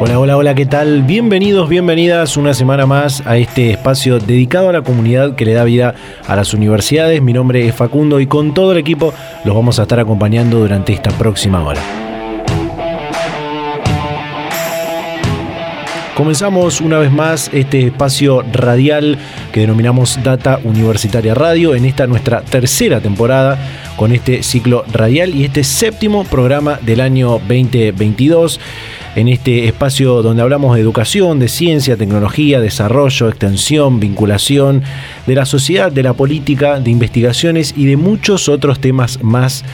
Hola, hola, hola, ¿qué tal? Bienvenidos, bienvenidas una semana más a este espacio dedicado a la comunidad que le da vida a las universidades. Mi nombre es Facundo y con todo el equipo los vamos a estar acompañando durante esta próxima hora. Comenzamos una vez más este espacio radial que denominamos Data Universitaria Radio en esta nuestra tercera temporada con este ciclo radial y este séptimo programa del año 2022 en este espacio donde hablamos de educación, de ciencia, tecnología, desarrollo, extensión, vinculación, de la sociedad, de la política, de investigaciones y de muchos otros temas más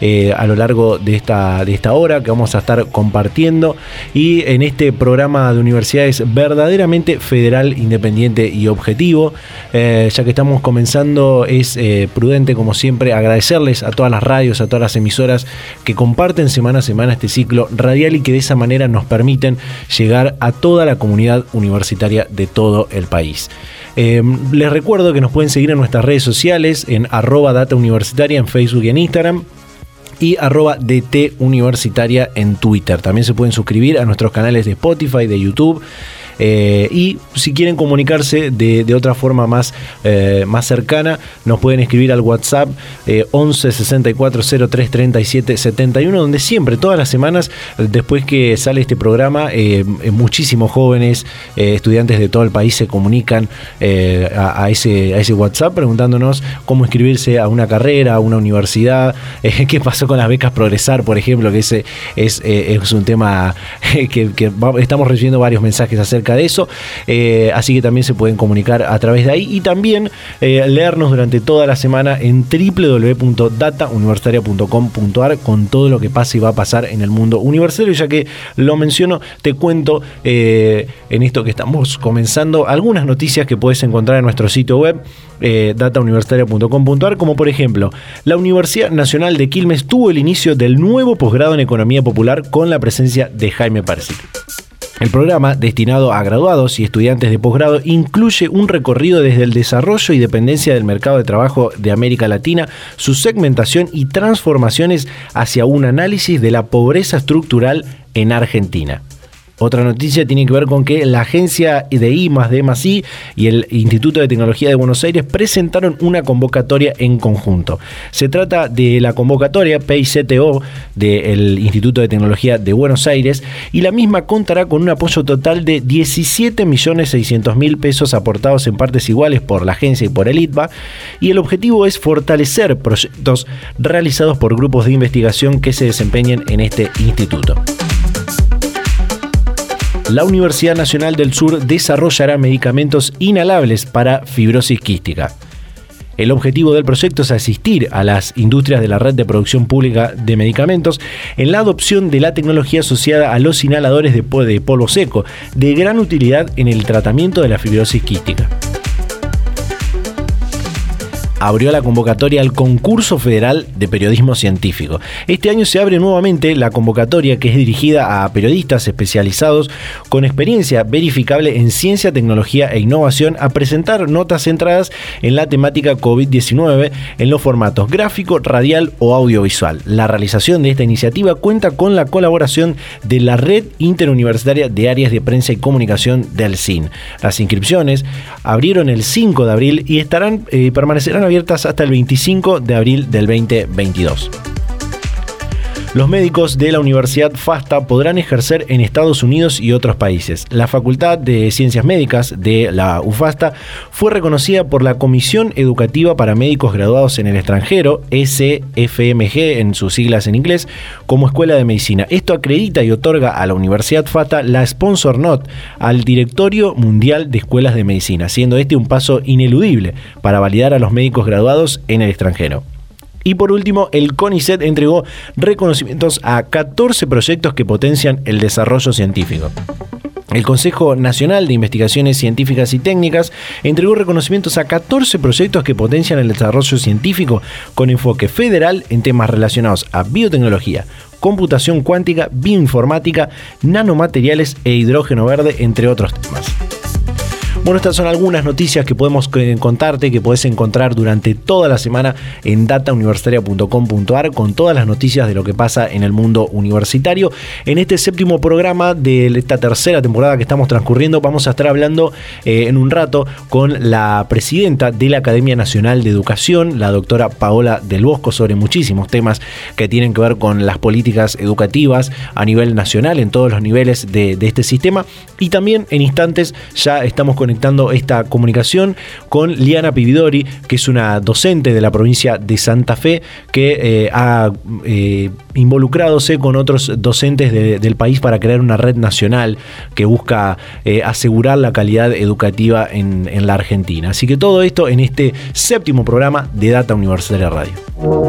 eh, a lo largo de esta, de esta hora que vamos a estar compartiendo y en este programa de universidades verdaderamente federal, independiente y objetivo. Eh, ya que estamos comenzando es eh, prudente como siempre agradecerles a todas las radios, a todas las emisoras que comparten semana a semana este ciclo radial y que de esa manera nos permiten llegar a toda la comunidad universitaria de todo el país. Em, les recuerdo que nos pueden seguir en nuestras redes sociales en arroba data universitaria en Facebook y en Instagram y arroba DT Universitaria en Twitter. También se pueden suscribir a nuestros canales de Spotify, de YouTube eh, y si quieren comunicarse de, otra forma más, eh, más cercana, nos pueden escribir al WhatsApp 11 64 03 37 71, donde siempre, todas las semanas, después que sale este programa, eh, muchísimos jóvenes, estudiantes de todo el país se comunican a, ese, a ese WhatsApp preguntándonos cómo inscribirse a una carrera, a una universidad, qué pasó con las becas Progresar, por ejemplo, que ese es, es un tema que, que estamos recibiendo varios mensajes acerca de eso. Eh, así que también se pueden comunicar a través de ahí y también eh, leernos durante toda la semana en www.datauniversitaria.com.ar con todo lo que pasa y va a pasar en el mundo universitario. Ya que lo menciono, te cuento eh, en esto que estamos comenzando algunas noticias que puedes encontrar en nuestro sitio web datauniversitaria.com.ar, como por ejemplo, la Universidad Nacional de Quilmes tuvo el inicio del nuevo posgrado en Economía Popular con la presencia de Jaime Persic. El programa, destinado a graduados y estudiantes de posgrado, incluye un recorrido desde el desarrollo y dependencia del mercado de trabajo de América Latina, su segmentación y transformaciones hacia un análisis de la pobreza estructural en Argentina. Otra noticia tiene que ver con que la agencia de I más D más I y el Instituto de Tecnología de Buenos Aires presentaron una convocatoria en conjunto. Se trata de la convocatoria PICTO del Instituto de Tecnología de Buenos Aires y la misma contará con un apoyo total de 17.600.000 pesos aportados en partes iguales por la agencia y por el ITBA y el objetivo es fortalecer proyectos realizados por grupos de investigación que se desempeñen en este instituto la Universidad Nacional del Sur desarrollará medicamentos inhalables para fibrosis quística. El objetivo del proyecto es asistir a las industrias de la red de producción pública de medicamentos en la adopción de la tecnología asociada a los inhaladores de polvo seco, de gran utilidad en el tratamiento de la fibrosis quística abrió la convocatoria al concurso federal de periodismo científico. Este año se abre nuevamente la convocatoria que es dirigida a periodistas especializados con experiencia verificable en ciencia, tecnología e innovación a presentar notas centradas en la temática COVID-19 en los formatos gráfico, radial o audiovisual. La realización de esta iniciativa cuenta con la colaboración de la Red Interuniversitaria de Áreas de Prensa y Comunicación del CIN. Las inscripciones abrieron el 5 de abril y estarán eh, permanecerán abiertas hasta el 25 de abril del 2022. Los médicos de la Universidad FASTA podrán ejercer en Estados Unidos y otros países. La Facultad de Ciencias Médicas de la UFASTA fue reconocida por la Comisión Educativa para Médicos Graduados en el Extranjero, SFMG en sus siglas en inglés, como escuela de medicina. Esto acredita y otorga a la Universidad FASTA la sponsor not al Directorio Mundial de Escuelas de Medicina, siendo este un paso ineludible para validar a los médicos graduados en el extranjero. Y por último, el CONICET entregó reconocimientos a 14 proyectos que potencian el desarrollo científico. El Consejo Nacional de Investigaciones Científicas y Técnicas entregó reconocimientos a 14 proyectos que potencian el desarrollo científico con enfoque federal en temas relacionados a biotecnología, computación cuántica, bioinformática, nanomateriales e hidrógeno verde, entre otros temas. Bueno, estas son algunas noticias que podemos eh, contarte, que puedes encontrar durante toda la semana en datauniversitaria.com.ar con todas las noticias de lo que pasa en el mundo universitario. En este séptimo programa de esta tercera temporada que estamos transcurriendo, vamos a estar hablando eh, en un rato con la presidenta de la Academia Nacional de Educación, la doctora Paola del Bosco, sobre muchísimos temas que tienen que ver con las políticas educativas a nivel nacional, en todos los niveles de, de este sistema. Y también en instantes ya estamos con conectando esta comunicación con Liana Pividori, que es una docente de la provincia de Santa Fe, que eh, ha eh, involucradose con otros docentes del país para crear una red nacional que busca eh, asegurar la calidad educativa en, en la Argentina. Así que todo esto en este séptimo programa de Data Universitaria Radio.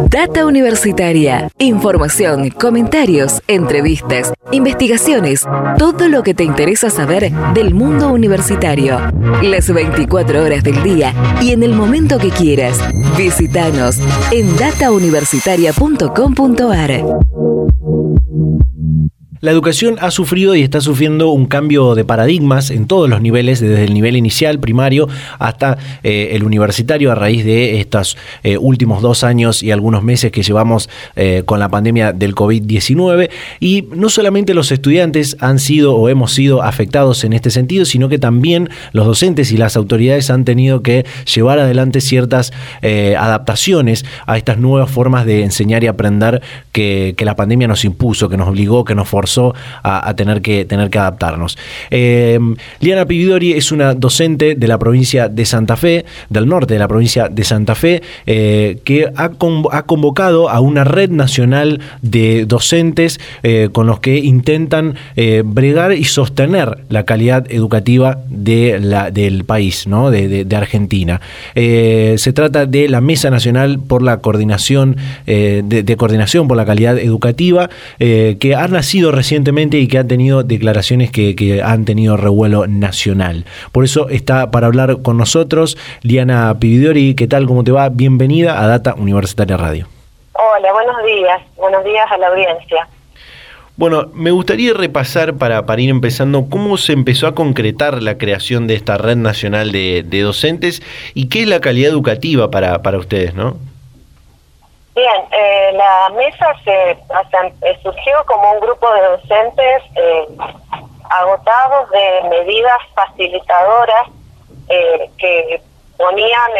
Data Universitaria. Información, comentarios, entrevistas, investigaciones, todo lo que te interesa saber del mundo universitario. Las 24 horas del día y en el momento que quieras. Visítanos en datauniversitaria.com.ar. La educación ha sufrido y está sufriendo un cambio de paradigmas en todos los niveles, desde el nivel inicial, primario, hasta eh, el universitario, a raíz de estos eh, últimos dos años y algunos meses que llevamos eh, con la pandemia del COVID-19. Y no solamente los estudiantes han sido o hemos sido afectados en este sentido, sino que también los docentes y las autoridades han tenido que llevar adelante ciertas adaptaciones a estas nuevas formas de enseñar y aprender que, que la pandemia nos impuso, que nos obligó, que nos forzó a, tener, que, tener que adaptarnos. Eh, Liana Pividori es una docente de la provincia de Santa Fe, del norte de la provincia de Santa Fe, eh, que ha, convocado a una red nacional de docentes eh, con los que intentan bregar y sostener la calidad educativa de la, del país, ¿no? de, Argentina. se trata de la Mesa Nacional por la Coordinación, de, Coordinación por la Calidad Educativa, que ha nacido recientemente y que ha tenido declaraciones que, han tenido revuelo nacional. Por eso está para hablar con nosotros Liana Pividori. ¿Qué tal? ¿Cómo te va? Bienvenida a Data Universitaria Radio. Hola, buenos días. Buenos días a la audiencia. Bueno, me gustaría repasar para, para ir empezando cómo se empezó a concretar la creación de esta red nacional de, de docentes y qué es la calidad educativa para, para ustedes, ¿no? Bien, eh, la mesa se eh, surgió como un grupo de docentes eh, agotados de medidas facilitadoras que ponían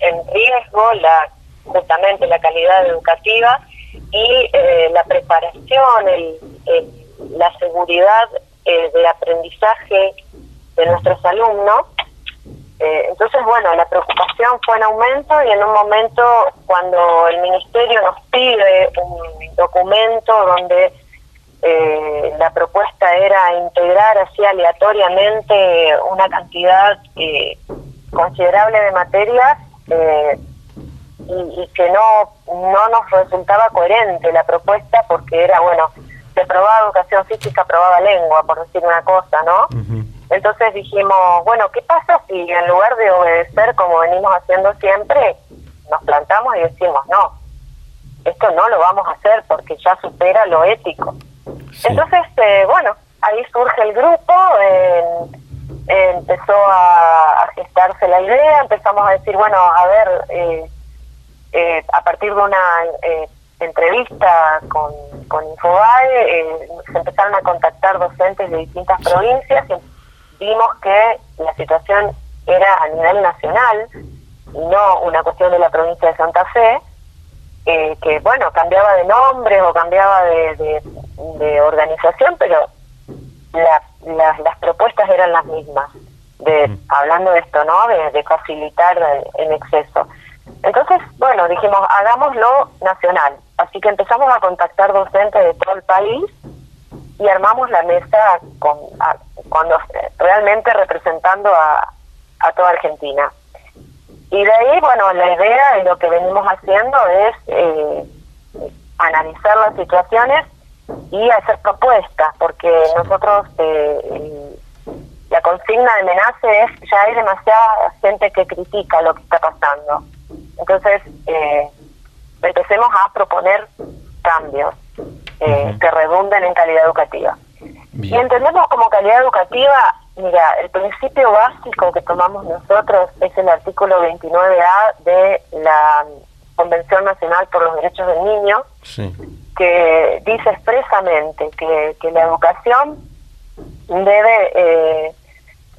en, riesgo la justamente la calidad educativa y la preparación, el, la seguridad de aprendizaje de nuestros alumnos eh, entonces, bueno, la preocupación fue en aumento y en un momento cuando el ministerio nos pide un documento donde eh, la propuesta era integrar así aleatoriamente una cantidad eh, considerable de materias y, que no, no nos resultaba coherente la propuesta porque era, bueno, se probaba educación física, probaba lengua, por decir una cosa, ¿no? Entonces dijimos, bueno, ¿qué pasa si en lugar de obedecer como venimos haciendo siempre, nos plantamos y decimos, no, esto no lo vamos a hacer porque ya supera lo ético? Entonces, eh, bueno, ahí surge el grupo, empezó a, gestarse la idea, empezamos a decir, bueno, a ver, eh, eh, a partir de una entrevista con, con Infobae, se empezaron a contactar docentes de distintas provincias vimos que la situación era a nivel nacional y no una cuestión de la provincia de Santa Fe, eh, que bueno, cambiaba de nombre o cambiaba de, organización, pero las propuestas eran las mismas, de hablando de esto, ¿no? De, facilitar en exceso. Entonces, bueno, dijimos, hagámoslo nacional. Así que empezamos a contactar docentes de todo el país y armamos la mesa con, cuando realmente representando a, a toda Argentina. Y de ahí, bueno, la idea de lo que venimos haciendo es eh, analizar las situaciones y hacer propuestas, porque nosotros eh, consigna de Menace es, ya hay demasiada gente que critica lo que está pasando. Entonces, eh, empecemos a proponer cambios eh, que redunden en calidad educativa. Y entendemos como calidad educativa, mira, el principio básico que tomamos nosotros es el artículo 29A de la Convención Nacional por los Derechos del Niño, que dice expresamente que, que la educación debe eh,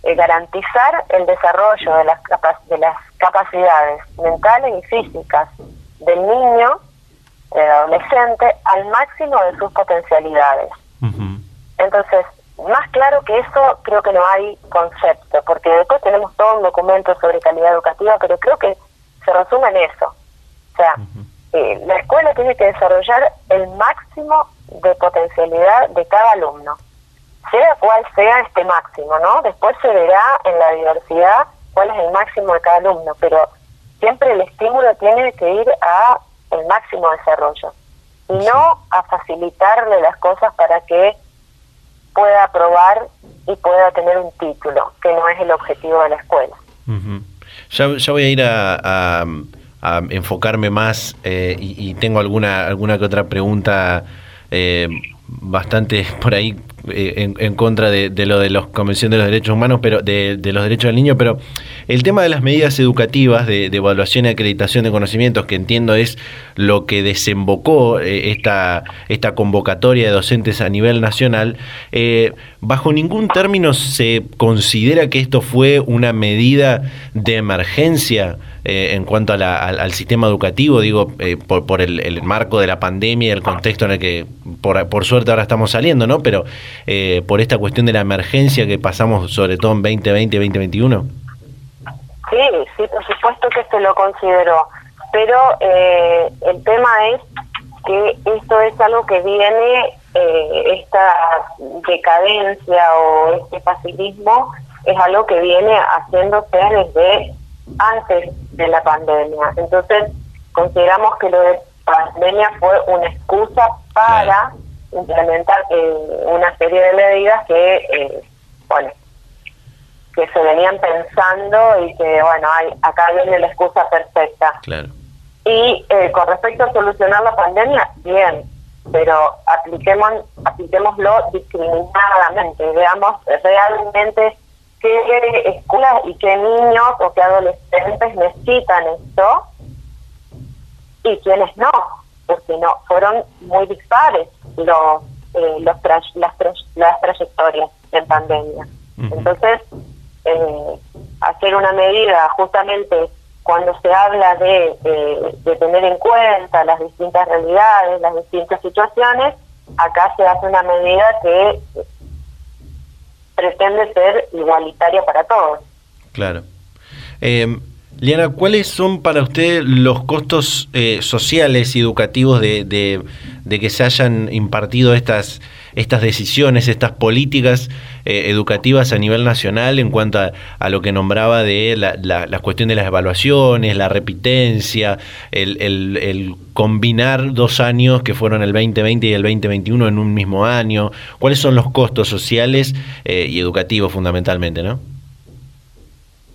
eh, garantizar el desarrollo de las, de las capacidades mentales y físicas del niño, del adolescente, al máximo de sus potencialidades. Entonces, más claro que eso, creo que no hay concepto, porque después tenemos todo un documento sobre calidad educativa, pero creo que se resume en eso. O sea, eh, la escuela tiene que desarrollar el máximo de potencialidad de cada alumno sea cual sea este máximo, ¿no? Después se verá en la diversidad cuál es el máximo de cada alumno, pero siempre el estímulo tiene que ir a el máximo desarrollo. Y no a facilitarle las cosas para que pueda aprobar y pueda tener un título, que no es el objetivo de la escuela. ya, ya, voy a ir a, a, enfocarme más eh, y, tengo alguna, alguna que otra pregunta eh, bastante por ahí eh, en, contra de, lo de la Convención de los Derechos Humanos, pero de, los derechos del niño, pero el tema de las medidas educativas de, evaluación y acreditación de conocimientos, que entiendo es lo que desembocó eh, esta, esta convocatoria de docentes a nivel nacional, eh, bajo ningún término se considera que esto fue una medida de emergencia eh, en cuanto al, sistema educativo, digo, eh, por, el, marco de la pandemia y el contexto en el que por, suerte ahora estamos saliendo, ¿no? Pero eh, por esta cuestión de la emergencia que pasamos sobre todo en 2020 y 2021. Sí, sí, por supuesto que se lo consideró, pero el tema es que esto es algo que viene, esta decadencia o este facilismo es algo que viene haciéndose desde antes de la pandemia. Entonces, consideramos que lo de pandemia fue una excusa para implementar eh, una serie de medidas que, eh, bueno, que se venían pensando y que, bueno, hay, acá viene la excusa perfecta. Claro. Y eh, con respecto a solucionar la pandemia, bien, pero apliquemos, apliquémoslo discriminadamente, veamos realmente qué escuelas y qué niños o qué adolescentes necesitan esto y quiénes no, porque no fueron muy dispares los, eh, los las, las trayectorias en pandemia. Entonces, eh, hacer una medida justamente cuando se habla de, de tener en cuenta las distintas realidades, las distintas situaciones, acá se hace una medida que pretende ser igualitaria para todos. Claro. Eh, Liana, ¿cuáles son para usted los costos eh, sociales y educativos de, de, que se hayan impartido estas, estas decisiones, estas políticas eh, educativas a nivel nacional en cuanto a, lo que nombraba de la, la, cuestión de las evaluaciones, la repitencia, el, el, combinar dos años que fueron el 2020 y el 2021 en un mismo año? ¿Cuáles son los costos sociales eh, y educativos fundamentalmente, no?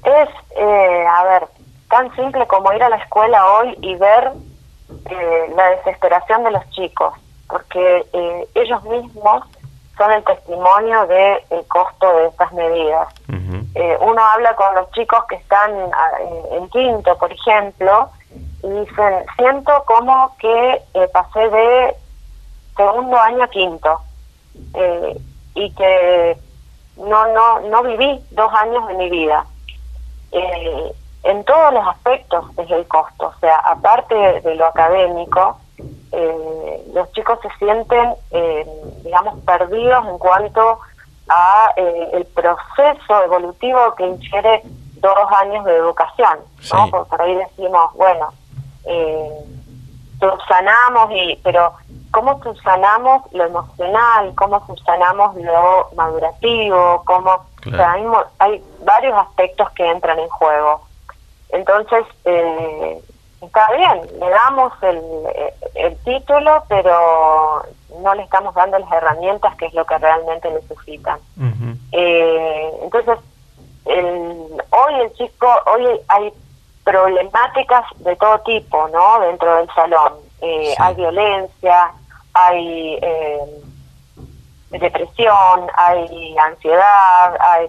Es, eh, a ver, tan simple como ir a la escuela hoy y ver eh, la desesperación de los chicos, porque eh, ellos mismos son el testimonio del el costo de estas medidas. uno habla con los chicos que están en quinto, por ejemplo, y dicen, siento como que pasé de segundo año a quinto y que no no no viví dos años de mi vida eh, en todos los aspectos es el costo. O sea, aparte de, lo académico, eh, los chicos se sienten, eh, digamos, perdidos en cuanto a eh, el proceso evolutivo que infiere dos años de educación. ¿no? por ahí decimos, bueno, eh, subsanamos, y, pero ¿cómo subsanamos lo emocional? ¿Cómo subsanamos lo madurativo? ¿Cómo, hay, hay varios aspectos que entran en juego. Entonces, eh, está bien, le damos el, el título, pero no le estamos dando las herramientas que es lo que realmente necesitan. entonces, hoy el chico, hoy hay problemáticas de todo tipo, ¿no? Dentro del salón. Hay violencia, hay depresión, hay ansiedad, hay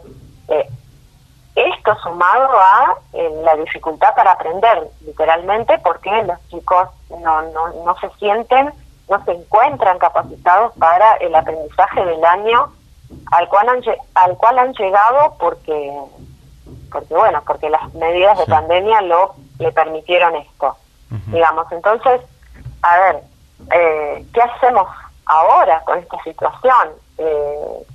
esto sumado a eh, la dificultad para aprender, literalmente, porque los chicos no, no, no se sienten, no se encuentran capacitados para el aprendizaje del año al cual han, al cual han llegado porque, porque bueno, porque las medidas de pandemia lo le permitieron esto. Digamos, entonces, a ver, eh, ¿qué hacemos ahora con esta situación? Eh,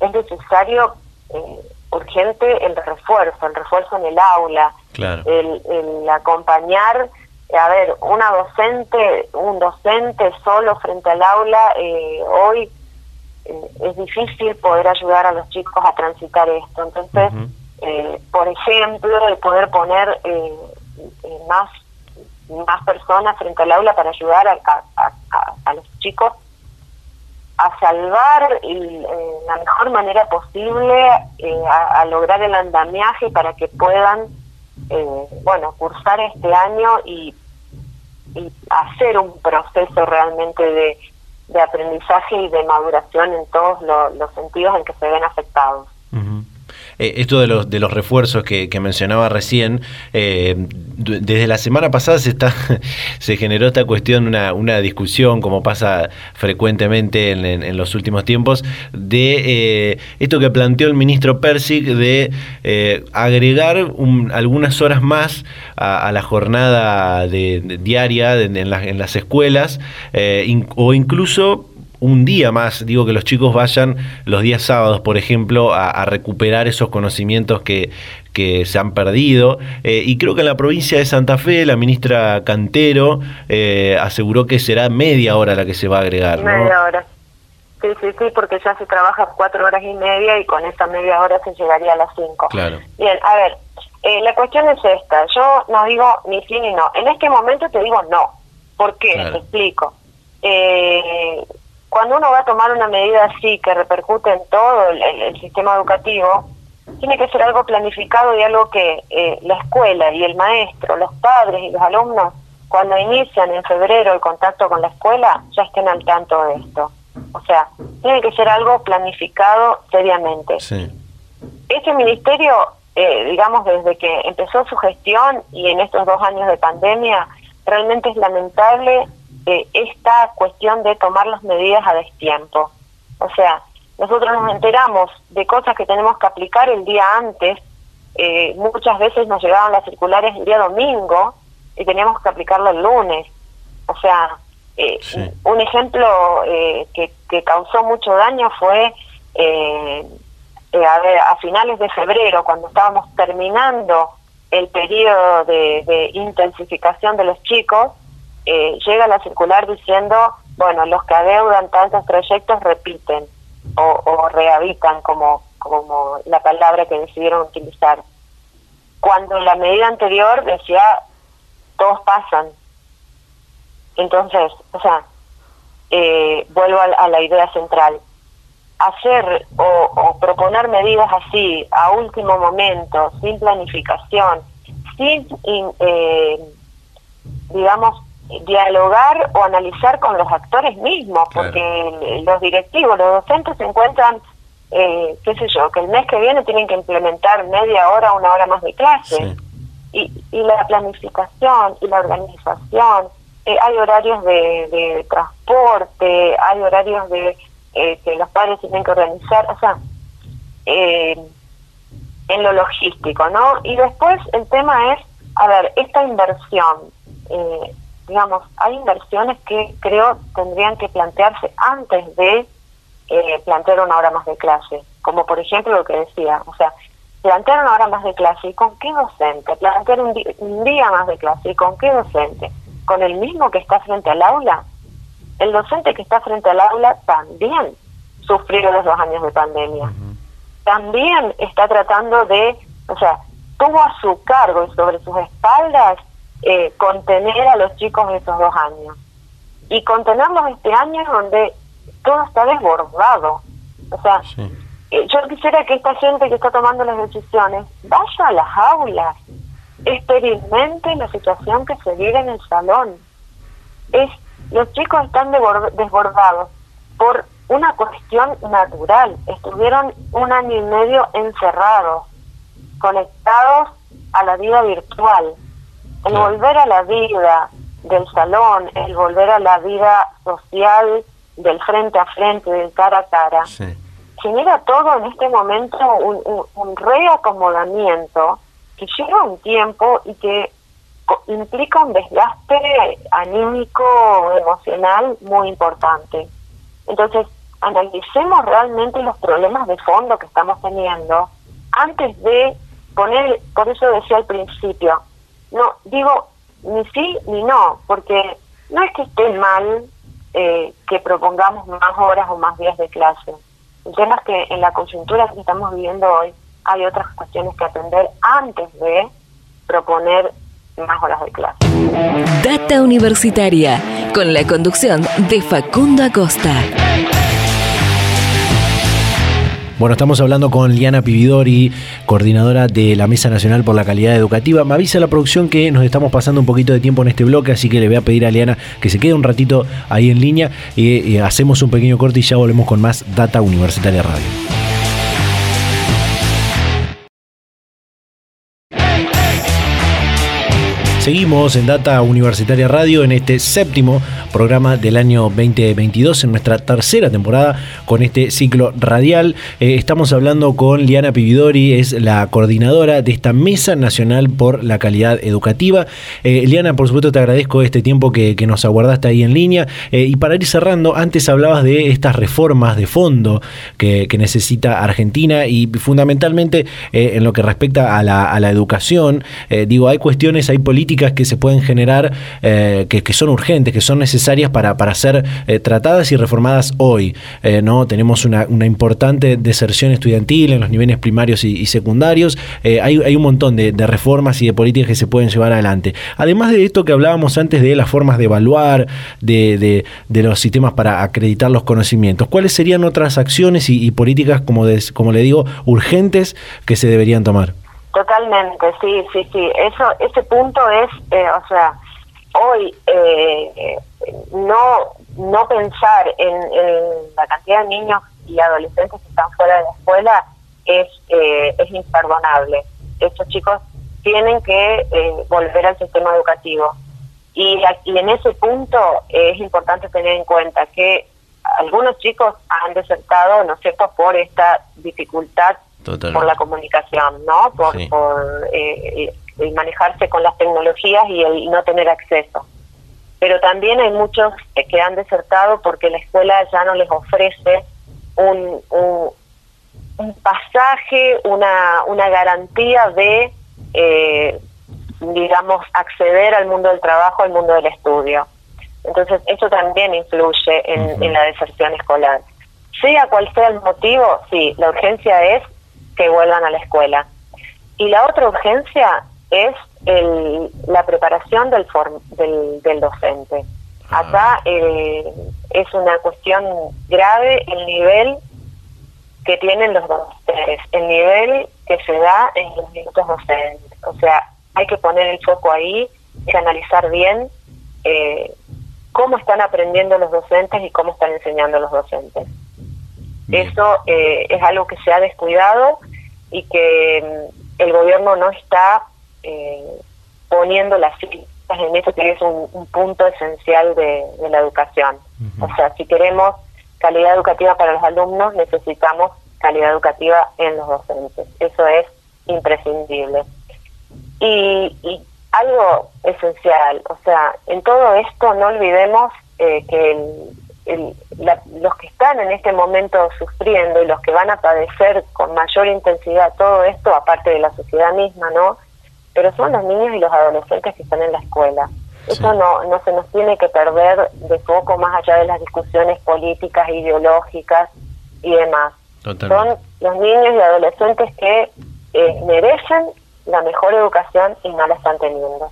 es necesario eh, urgente el refuerzo, el refuerzo en el aula, el, acompañar, a ver, una docente, un docente solo frente al aula, eh, hoy eh, es difícil poder ayudar a los chicos a transitar esto. Entonces, eh, por ejemplo, el poder poner más más personas frente al aula para ayudar a los chicos a salvar eh, la mejor manera posible eh, a, lograr el andamiaje para que puedan eh, bueno cursar este año y, y, hacer un proceso realmente de, de aprendizaje y de maduración en todos los sentidos en que se ven afectados. Eh, esto de los, de los refuerzos que, mencionaba recién, eh, desde la semana pasada se, está, se generó esta cuestión, una, una discusión, como pasa frecuentemente en, los últimos tiempos, de eh, esto que planteó el ministro Persic de agregar algunas horas más a, la jornada de, diaria en, en, las escuelas o incluso un día más, digo que los chicos vayan los días sábados, por ejemplo, a, recuperar esos conocimientos que, que se han perdido. Eh, y creo que en la provincia de Santa Fe, la ministra Cantero eh, aseguró que será media hora la que se va a agregar. Media hora. Sí, sí, sí, porque ya se trabaja cuatro horas y media y con esa media hora se llegaría a las cinco. Claro. Bien, a ver, eh, la cuestión es esta. Yo no digo ni sí ni no. En este momento te digo no. ¿Por qué? Te explico. Eh, cuando uno va a tomar una medida así que repercute en todo el, sistema educativo, tiene que ser algo planificado y algo que eh, la escuela y el maestro, los padres y los alumnos, cuando inician en febrero el contacto con la escuela, ya estén al tanto de esto. O sea, tiene que ser algo planificado seriamente. Sí. Este ministerio, eh, digamos, desde que empezó su gestión y en estos dos años de pandemia, realmente es lamentable eh, esta cuestión de tomar las medidas a destiempo. O sea, nosotros nos enteramos de cosas que tenemos que aplicar el día antes, eh, muchas veces nos llegaban las circulares el día domingo y teníamos que aplicarlo el lunes. O sea, eh, un ejemplo que, que, causó mucho daño fue a, ver, a finales de febrero, cuando estábamos terminando el periodo de intensificación de los chicos, eh, llega la circular diciendo, bueno, los que adeudan tantos proyectos repiten o, o rehabitan como, como la palabra que decidieron utilizar. Cuando la medida anterior decía, todos pasan. Entonces, o sea, eh, vuelvo a, la idea central. Hacer o, proponer medidas así a último momento, sin planificación, sin, eh, digamos, dialogar o analizar con los actores mismos, porque los directivos, los docentes se encuentran, eh, qué sé yo, que el mes que viene tienen que implementar media hora, una hora más de clase. Y, y la planificación y la organización, eh, hay horarios de, transporte, hay horarios de eh, que los padres tienen que organizar, o sea, en lo logístico, ¿no? Y después el tema es, a ver, esta inversión, eh, digamos, hay inversiones que creo tendrían que plantearse antes de eh, plantear una hora más de clase, como por ejemplo lo que decía, o sea, plantear una hora más de clase y con qué docente, plantear un, un día más de clase y con qué docente, con el mismo que está frente al aula. El docente que está frente al aula también sufrió los dos años de pandemia. También está tratando de, o sea, tuvo a su cargo y sobre sus espaldas eh, contener a los chicos esos dos años. Y contenerlos este año donde todo está desbordado. O sea, eh, yo quisiera que esta gente que está tomando las decisiones vaya a las aulas, experimente la situación que se vive en el salón. Es, los chicos están desbordados por una cuestión natural. Estuvieron un año y medio encerrados, conectados a la vida virtual. El volver a la vida del salón, el volver a la vida social del frente a frente, del cara a cara, genera todo en este momento un, un reacomodamiento que lleva un tiempo y que implica un desgaste anímico, emocional muy importante. Entonces, analicemos realmente los problemas de fondo que estamos teniendo antes de poner, por eso decía al principio, no, digo ni sí ni no, porque no es que esté mal eh, que propongamos más horas o más días de clase. El tema es que en la coyuntura que estamos viviendo hoy hay otras cuestiones que atender antes de proponer más horas de clase. Data Universitaria, con la conducción de Facundo Acosta. Bueno, estamos hablando con Liana Pividori, coordinadora de la Mesa Nacional por la Calidad Educativa. Me avisa la producción que nos estamos pasando un poquito de tiempo en este bloque, así que le voy a pedir a Liana que se quede un ratito ahí en línea y, hacemos un pequeño corte y ya volvemos con más Data Universitaria Radio. Seguimos en Data Universitaria Radio en este séptimo programa del año 2022, en nuestra tercera temporada con este ciclo radial. Eh, estamos hablando con Liana Pividori, es la coordinadora de esta Mesa Nacional por la Calidad Educativa. Eh, Liana, por supuesto, te agradezco este tiempo que, nos aguardaste ahí en línea. Eh, y para ir cerrando, antes hablabas de estas reformas de fondo que, necesita Argentina y fundamentalmente en lo que respecta a la, educación. digo, hay cuestiones, hay políticas que se pueden generar, eh, que, son urgentes, que son necesarias para, para ser eh, tratadas y reformadas hoy. Eh, ¿no? Tenemos una, importante deserción estudiantil en los niveles primarios y, secundarios. Hay, hay, un montón de, reformas y de políticas que se pueden llevar adelante. Además de esto que hablábamos antes de las formas de evaluar, de, de, los sistemas para acreditar los conocimientos, ¿cuáles serían otras acciones y, políticas, como, como le digo, urgentes que se deberían tomar? Totalmente, sí, sí, sí. Eso, ese punto es, eh, o sea, hoy eh, no no pensar en, la cantidad de niños y adolescentes que están fuera de la escuela es eh, es imperdonable. Estos chicos tienen que volver al sistema educativo y, y en ese punto es importante tener en cuenta que algunos chicos han desertado, ¿no es cierto?, por esta dificultad por la comunicación, ¿no? Por, por eh, el manejarse con las tecnologías y el no tener acceso. Pero también hay muchos que han desertado porque la escuela ya no les ofrece un, un, pasaje, una, una garantía de, eh, digamos, acceder al mundo del trabajo, al mundo del estudio. Entonces, eso también influye en, en la deserción escolar. Sea cual sea el motivo, sí, la urgencia es que vuelvan a la escuela. Y la otra urgencia es el, la preparación del, del, del, docente. Ah. Acá eh, es una cuestión grave el nivel que tienen los docentes, el nivel que se da en los minutos docentes. O sea, hay que poner el foco ahí y analizar bien eh, cómo están aprendiendo los docentes y cómo están enseñando los docentes. Eso eh, es algo que se ha descuidado y que mm, el gobierno no está eh, poniendo las fichas en eso que es un, punto esencial de, la educación. O sea, si queremos calidad educativa para los alumnos, necesitamos calidad educativa en los docentes. Eso es imprescindible. Y, y algo esencial, o sea, en todo esto no olvidemos eh, que el, los que están en este momento sufriendo y los que van a padecer con mayor intensidad todo esto, aparte de la sociedad misma, ¿no? Pero son los niños y los adolescentes que están en la escuela. Eso no, no se nos tiene que perder de foco más allá de las discusiones políticas, ideológicas y demás. Son los niños y adolescentes que eh, merecen la mejor educación y no la están teniendo.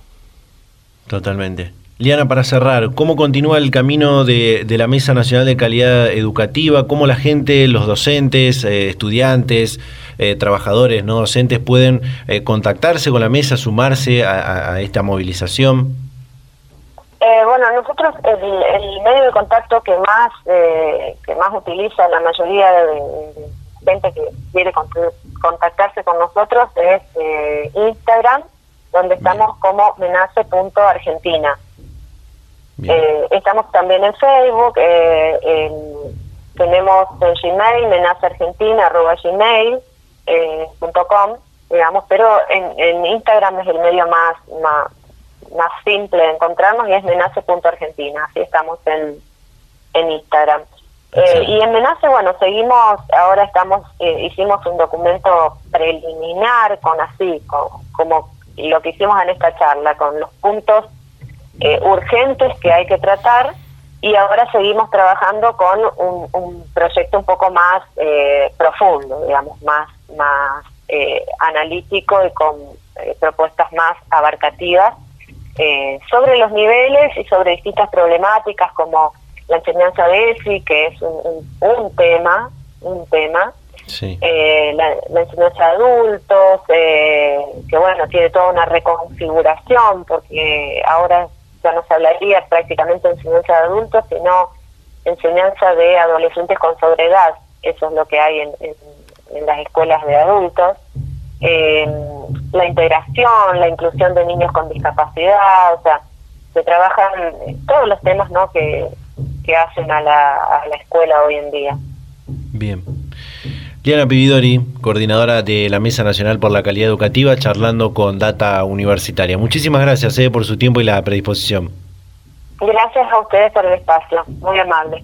Totalmente. Liana, para cerrar, ¿cómo continúa el camino de, la Mesa Nacional de Calidad Educativa? ¿Cómo la gente, los docentes, eh, estudiantes, eh, trabajadores no docentes pueden eh, contactarse con la mesa, sumarse a, esta movilización? bueno, nosotros el, medio de contacto que más que más utiliza la mayoría de, gente que quiere contactarse con nosotros es Instagram, donde estamos como menace.argentina. Eh, estamos también en Facebook, eh, tenemos en Gmail, menaceargentina.gmail.com, eh, digamos, pero en, Instagram es el medio más, más, más simple de encontrarnos y es menace.argentina, así estamos en, en Instagram. Eh, y en Menace, bueno, seguimos, ahora estamos, hicimos un documento preliminar con así, como lo que hicimos en esta charla, con los puntos eh, urgentes que hay que tratar y ahora seguimos trabajando con un, proyecto un poco más eh, profundo, digamos, más, más eh, analítico y con propuestas más abarcativas sobre los niveles y sobre distintas problemáticas como la enseñanza de ESI, que es un, un, tema, un tema, la, la, enseñanza de adultos, que bueno, tiene toda una reconfiguración porque ahora ya no se hablaría prácticamente de enseñanza de adultos, sino enseñanza de adolescentes con sobredad. Eso es lo que hay en, las escuelas de adultos. Eh, la integración, la inclusión de niños con discapacidad, o sea, se trabajan todos los temas ¿no? que, que hacen a la, a la escuela hoy en día. Bien. Liana Pividori, coordinadora de la Mesa Nacional por la Calidad Educativa, charlando con Data Universitaria. Muchísimas gracias eh, por su tiempo y la predisposición. Gracias a ustedes por el espacio, muy amable.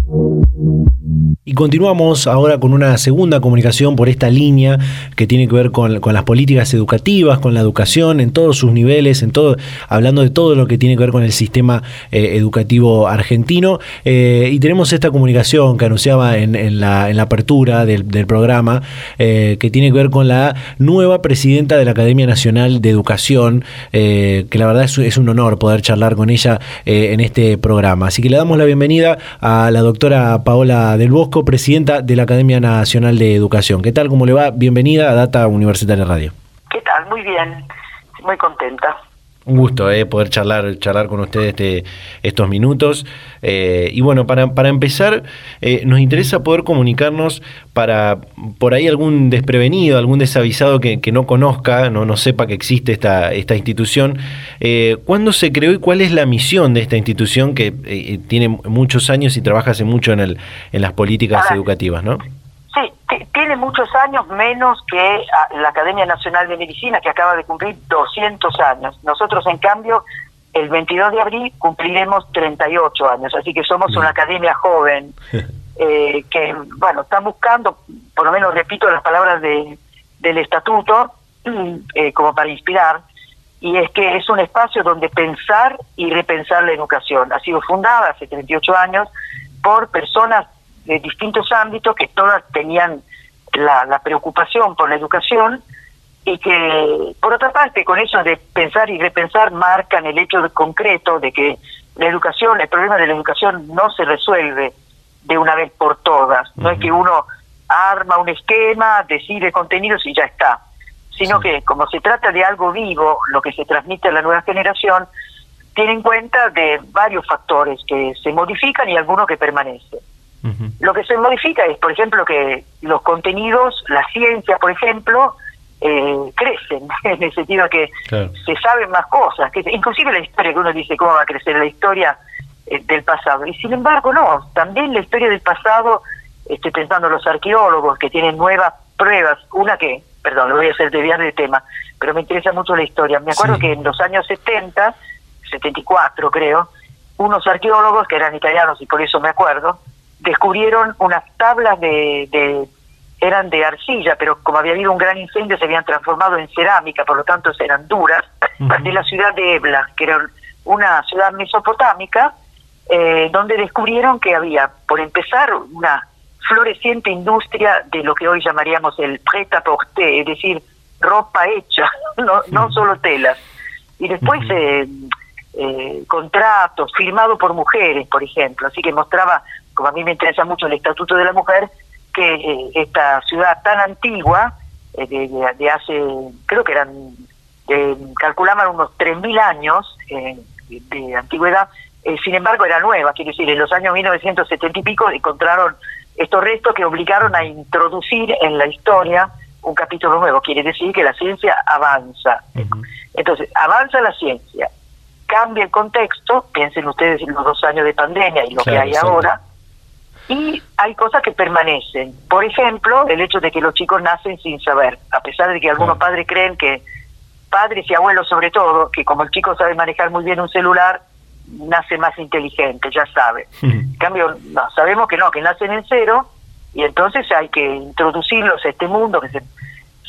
Y continuamos ahora con una segunda comunicación por esta línea que tiene que ver con, las políticas educativas, con la educación en todos sus niveles, en todo, hablando de todo lo que tiene que ver con el sistema eh, educativo argentino. Eh, y tenemos esta comunicación que anunciaba en, la, apertura del, programa, eh, que tiene que ver con la nueva presidenta de la Academia Nacional de Educación, que la verdad es, es, un honor poder charlar con ella en este programa. Así que le damos la bienvenida a la doctora Paola del Presidenta de la Academia Nacional de Educación. ¿Qué tal? ¿Cómo le va? Bienvenida a Data Universitaria Radio. ¿Qué tal? Muy bien, muy contenta. Un gusto eh, poder charlar, charlar con ustedes este, estos minutos. Eh, y bueno, para, para empezar, eh, nos interesa poder comunicarnos para por ahí algún desprevenido, algún desavisado que, no conozca, no, no sepa que existe esta, esta institución. ¿Cuándo se creó y cuál es la misión de esta institución que tiene muchos años y trabaja hace mucho en, el, en las políticas educativas? ¿no? Tiene muchos años menos que ah, la Academia Nacional de Medicina, que acaba de cumplir 200 años. Nosotros, en cambio, el 22 de abril cumpliremos 38 años, así que somos una academia joven eh, que, bueno, está buscando, por lo menos repito las palabras de, del estatuto, eh, como para inspirar, y es que es un espacio donde pensar y repensar la educación. Ha sido fundada hace 38 años por personas de distintos ámbitos que todas tenían la, preocupación por la educación y que, por otra parte, con eso de pensar y repensar, marcan el hecho de concreto de que la educación, el problema de la educación no se resuelve de una vez por todas. No es que uno arma un esquema, decide contenidos y ya está, sino que como se trata de algo vivo, lo que se transmite a la nueva generación, tiene en cuenta de varios factores que se modifican y algunos que permanecen. Lo que se modifica es, por ejemplo, que los contenidos, la ciencia, por ejemplo, eh, crecen, en el sentido que se saben más cosas, que inclusive la historia que uno dice cómo va a crecer la historia eh, del pasado. Y sin embargo, no, también la historia del pasado, estoy pensando en los arqueólogos que tienen nuevas pruebas, una que, perdón, lo voy a hacer desviar de tema, pero me interesa mucho la historia. Me acuerdo que en los años 70, 74 creo, unos arqueólogos que eran italianos y por eso me acuerdo, descubrieron unas tablas de, eran de arcilla, pero como había habido un gran incendio se habían transformado en cerámica, por lo tanto eran duras, de la ciudad de Ebla, que era una ciudad mesopotámica, eh, donde descubrieron que había, por empezar, una floreciente industria de lo que hoy llamaríamos el prêt-à-porter, es decir, ropa hecha, no, no solo telas. Y después eh, eh, contratos firmados por mujeres, por ejemplo. Así que mostraba, como a mí me interesa mucho el Estatuto de la Mujer, que eh, esta ciudad tan antigua, de, de, hace, creo que eran, calculaban unos 3.000 años de antigüedad, sin embargo era nueva, quiere decir, en los años 1970 y pico encontraron estos restos que obligaron a introducir en la historia un capítulo nuevo, quiere decir que la ciencia avanza. Entonces, avanza la ciencia, cambia el contexto, piensen ustedes en los dos años de pandemia y lo que hay ahora, y hay cosas que permanecen. Por ejemplo, el hecho de que los chicos nacen sin saber, a pesar de que algunos padres creen que, padres y abuelos sobre todo, que como el chico sabe manejar muy bien un celular, nace más inteligente, ya sabe. En cambio, no, sabemos que no, que nacen en cero y entonces hay que introducirlos a este mundo que se,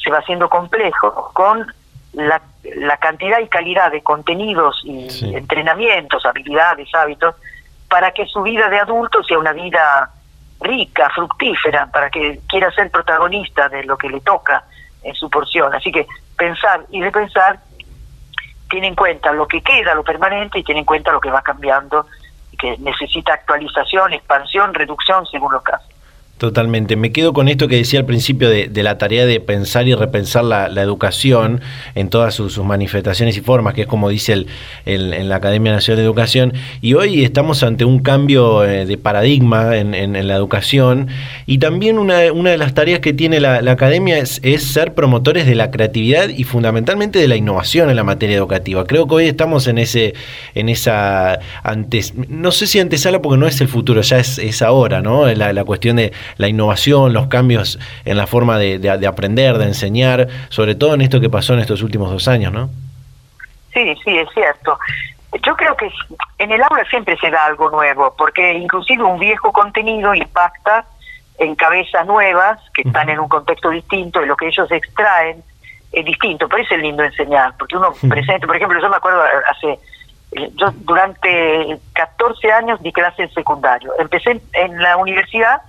se va haciendo complejo con la, la, cantidad y calidad de contenidos y entrenamientos, habilidades, hábitos, para que su vida de adulto sea una vida rica, fructífera, para que quiera ser protagonista de lo que le toca en su porción. Así que pensar y repensar tiene en cuenta lo que queda, lo permanente, y tiene en cuenta lo que va cambiando y que necesita actualización, expansión, reducción según los casos. Totalmente. Me quedo con esto que decía al principio de, la tarea de pensar y repensar la, educación en todas sus, manifestaciones y formas, que es como dice el, en la Academia Nacional de Educación. Y hoy estamos ante un cambio eh, de paradigma en, la educación. Y también una, de las tareas que tiene la, Academia es, ser promotores de la creatividad y fundamentalmente de la innovación en la materia educativa. Creo que hoy estamos en ese, en esa antes, no sé si antesala porque no es el futuro, ya es, es ahora, ¿no? la cuestión de la innovación, los cambios en la forma de, aprender, de enseñar, sobre todo en esto que pasó en estos últimos dos años, ¿no? Sí, sí, es cierto. Yo creo que en el aula siempre se da algo nuevo, porque inclusive un viejo contenido impacta en cabezas nuevas que están en un contexto distinto y lo que ellos extraen es distinto. Por eso es lindo enseñar, porque uno presenta, por ejemplo, yo me acuerdo hace, yo durante 14 años di clase en secundario. Empecé en la universidad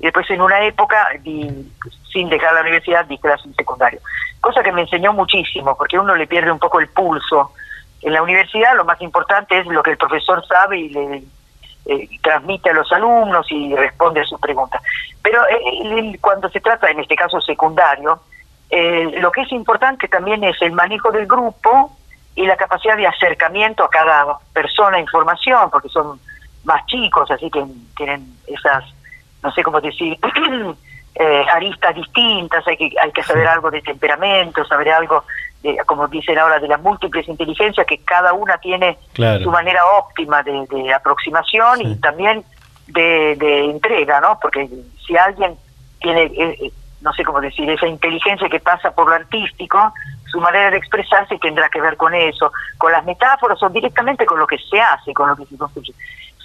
y después en una época, sin dejar la universidad, di clases en secundario. Cosa que me enseñó muchísimo, porque uno le pierde un poco el pulso. En la universidad lo más importante es lo que el profesor sabe y le eh, transmite a los alumnos y responde a sus preguntas. Pero eh, cuando se trata, en este caso secundario, eh, lo que es importante también es el manejo del grupo y la capacidad de acercamiento a cada persona información, porque son más chicos, así que tienen esas no sé cómo decir, eh, aristas distintas, hay que, hay que saber algo de temperamento, saber algo, de, como dicen ahora, de las múltiples inteligencias, que cada una tiene su manera óptima de, aproximación y también de, entrega, ¿no? Porque si alguien tiene, eh, eh, no sé cómo decir, esa inteligencia que pasa por lo artístico, su manera de expresarse tendrá que ver con eso, con las metáforas o directamente con lo que se hace, con lo que se construye.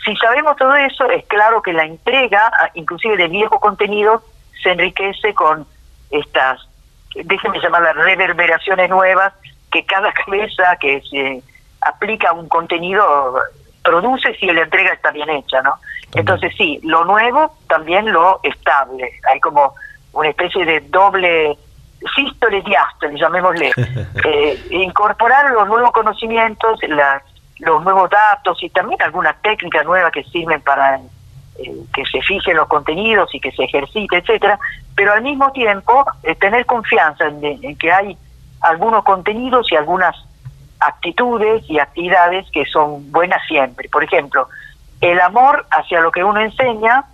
Si sabemos todo eso, es claro que la entrega, inclusive de viejo contenido, se enriquece con estas, déjenme llamarlas reverberaciones nuevas, que cada cabeza que se aplica a un contenido produce si la entrega está bien hecha, ¿no? Entonces sí, lo nuevo también lo estable. Hay como una especie de doble sístole diástole, llamémosle. eh, incorporar los nuevos conocimientos, las los nuevos datos y también algunas técnicas nuevas que sirven para eh, que se fijen los contenidos y que se ejercite, etcétera, pero al mismo tiempo eh, tener confianza en, que hay algunos contenidos y algunas actitudes y actividades que son buenas siempre. Por ejemplo, el amor hacia lo que uno enseña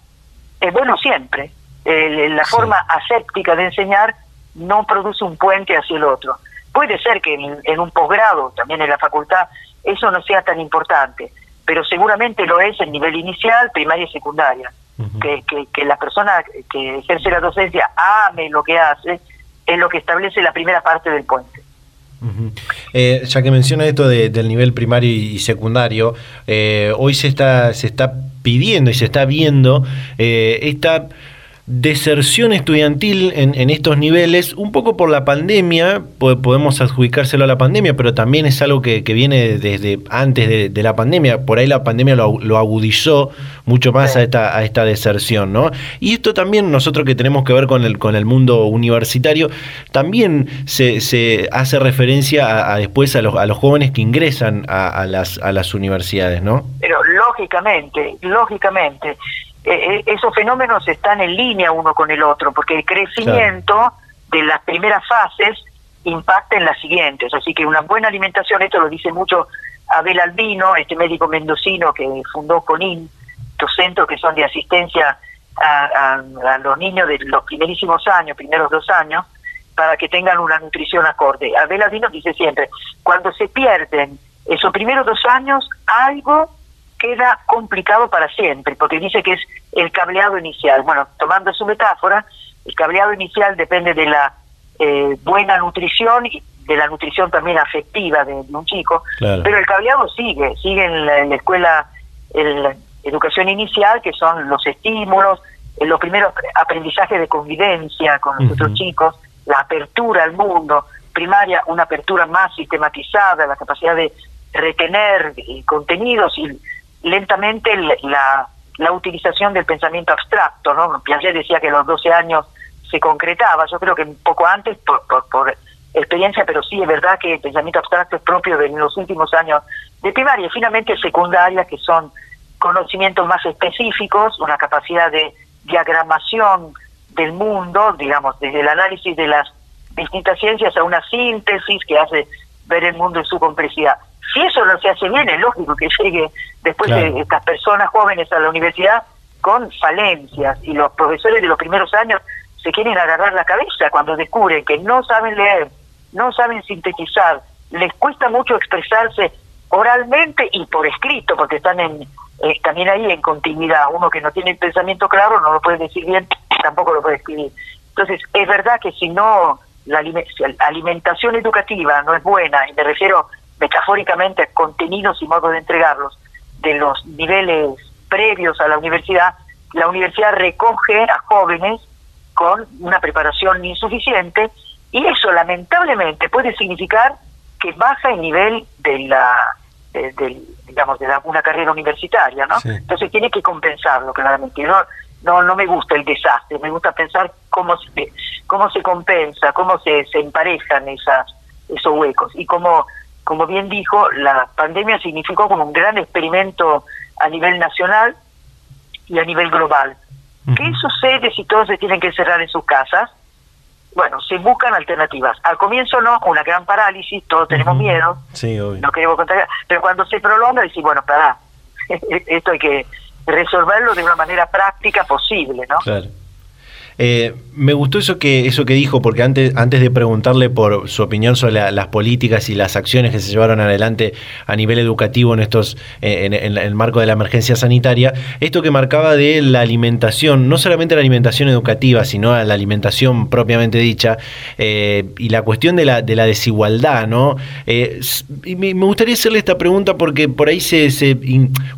es bueno siempre. la forma aséptica de enseñar no produce un puente hacia el otro. Puede ser que en un posgrado, también en la facultad, eso no sea tan importante, pero seguramente lo es en nivel inicial, primaria y secundaria. que, que, la persona que ejerce la docencia ame lo que hace, es lo que establece la primera parte del puente. Eh, ya que menciona esto del nivel primario y secundario, eh, hoy se está, se está pidiendo y se está viendo eh, esta deserción estudiantil en, estos niveles, un poco por la pandemia, podemos adjudicárselo a la pandemia, pero también es algo que, viene desde antes de, la pandemia, por ahí la pandemia lo, agudizó mucho más a esta, a esta deserción, ¿no? Y esto también nosotros que tenemos que ver con el, con el mundo universitario, también se, se hace referencia a, después a los, a los jóvenes que ingresan a, las, a las universidades, ¿no? Pero lógicamente, lógicamente, eh, eh, esos fenómenos están en línea uno con el otro, porque el crecimiento de las primeras fases impacta en las siguientes. Así que una buena alimentación, esto lo dice mucho Abel Albino, este médico mendocino que fundó CONIN, estos centros que son de asistencia a, los niños de los primerísimos años, primeros dos años, para que tengan una nutrición acorde. Abel Albino dice siempre, cuando se pierden esos primeros dos años, algo queda complicado para siempre, porque dice que es el cableado inicial. Bueno, tomando su metáfora, el cableado inicial depende de la eh, buena nutrición y de la nutrición también afectiva de, un chico, pero el cableado sigue, sigue en la, escuela, en la educación inicial, que son los estímulos, en los primeros aprendizajes de convivencia con los otros chicos, la apertura al mundo, primaria, una apertura más sistematizada, la capacidad de retener eh, contenidos y lentamente la, la utilización del pensamiento abstracto, ¿no? Piaget decía que a los 12 años se concretaba, yo creo que un poco antes por, por, experiencia, pero sí es verdad que el pensamiento abstracto es propio de los últimos años de primaria finalmente secundaria, que son conocimientos más específicos, una capacidad de diagramación del mundo, digamos, desde el análisis de las distintas ciencias a una síntesis que hace ver el mundo en su complejidad. Si eso no se hace bien, es lógico que llegue después de estas personas jóvenes a la universidad con falencias y los profesores de los primeros años se quieren agarrar la cabeza cuando descubren que no saben leer, no saben sintetizar, les cuesta mucho expresarse oralmente y por escrito, porque están en eh, también ahí en continuidad. Uno que no tiene el pensamiento claro no lo puede decir bien, tampoco lo puede escribir. Entonces, es verdad que si no la alimentación educativa no es buena, y me refiero metafóricamente contenidos y modos de entregarlos de los niveles previos a la universidad, la universidad recoge a jóvenes con una preparación insuficiente y eso lamentablemente puede significar que baja el nivel de la digamos de una carrera universitaria, ¿no? Entonces tiene que compensarlo claramente. No, no no me gusta el desastre, me gusta pensar cómo se cómo se compensa, cómo se, se emparejan esas esos huecos y cómo como bien dijo, la pandemia significó como un gran experimento a nivel nacional y a nivel global. ¿Qué sucede si todos se tienen que cerrar en sus casas? Bueno, se buscan alternativas. Al comienzo no, una gran parálisis, todos tenemos miedo, no queremos contagiar, pero cuando se prolonga decimos, bueno, para esto hay que resolverlo de una manera práctica posible, ¿no? Claro. Eh, me gustó eso que, eso que dijo, porque antes, antes de preguntarle por su opinión sobre las políticas y las acciones que se llevaron adelante a nivel educativo en estos, eh, en, el marco de la emergencia sanitaria, esto que marcaba de la alimentación, no solamente la alimentación educativa, sino la alimentación propiamente dicha, eh, y la cuestión de la, de la desigualdad, ¿no? y me, gustaría hacerle esta pregunta porque por ahí se, se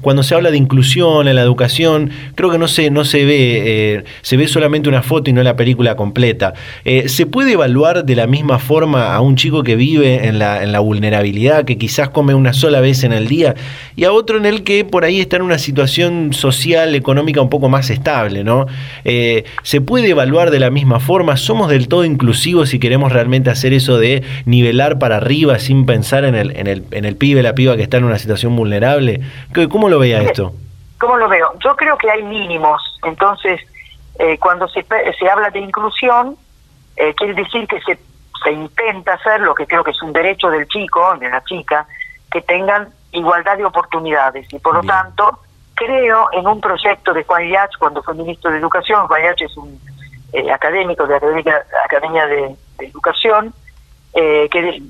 cuando se habla de inclusión en la educación, creo que no se, no se ve, se ve solamente una foto y no la película completa. Eh, ¿Se puede evaluar de la misma forma a un chico que vive en la, en la vulnerabilidad, que quizás come una sola vez en el día, y a otro en el que por ahí está en una situación social, económica un poco más estable? ¿no? Eh, ¿Se puede evaluar de la misma forma? ¿Somos del todo inclusivos si queremos realmente hacer eso de nivelar para arriba sin pensar en el, en el, en el pibe, la piba que está en una situación vulnerable? ¿Cómo lo veía esto? ¿Cómo lo veo? Yo creo que hay mínimos, entonces eh, cuando se, se habla de inclusión, eh, quiere decir que se, se intenta hacer lo que creo que es un derecho del chico, de la chica, que tengan igualdad de oportunidades. Y por lo tanto, creo en un proyecto de Juan Yach, cuando fue ministro de Educación, Juan Yach es un eh, académico de la Academia, de, Educación, que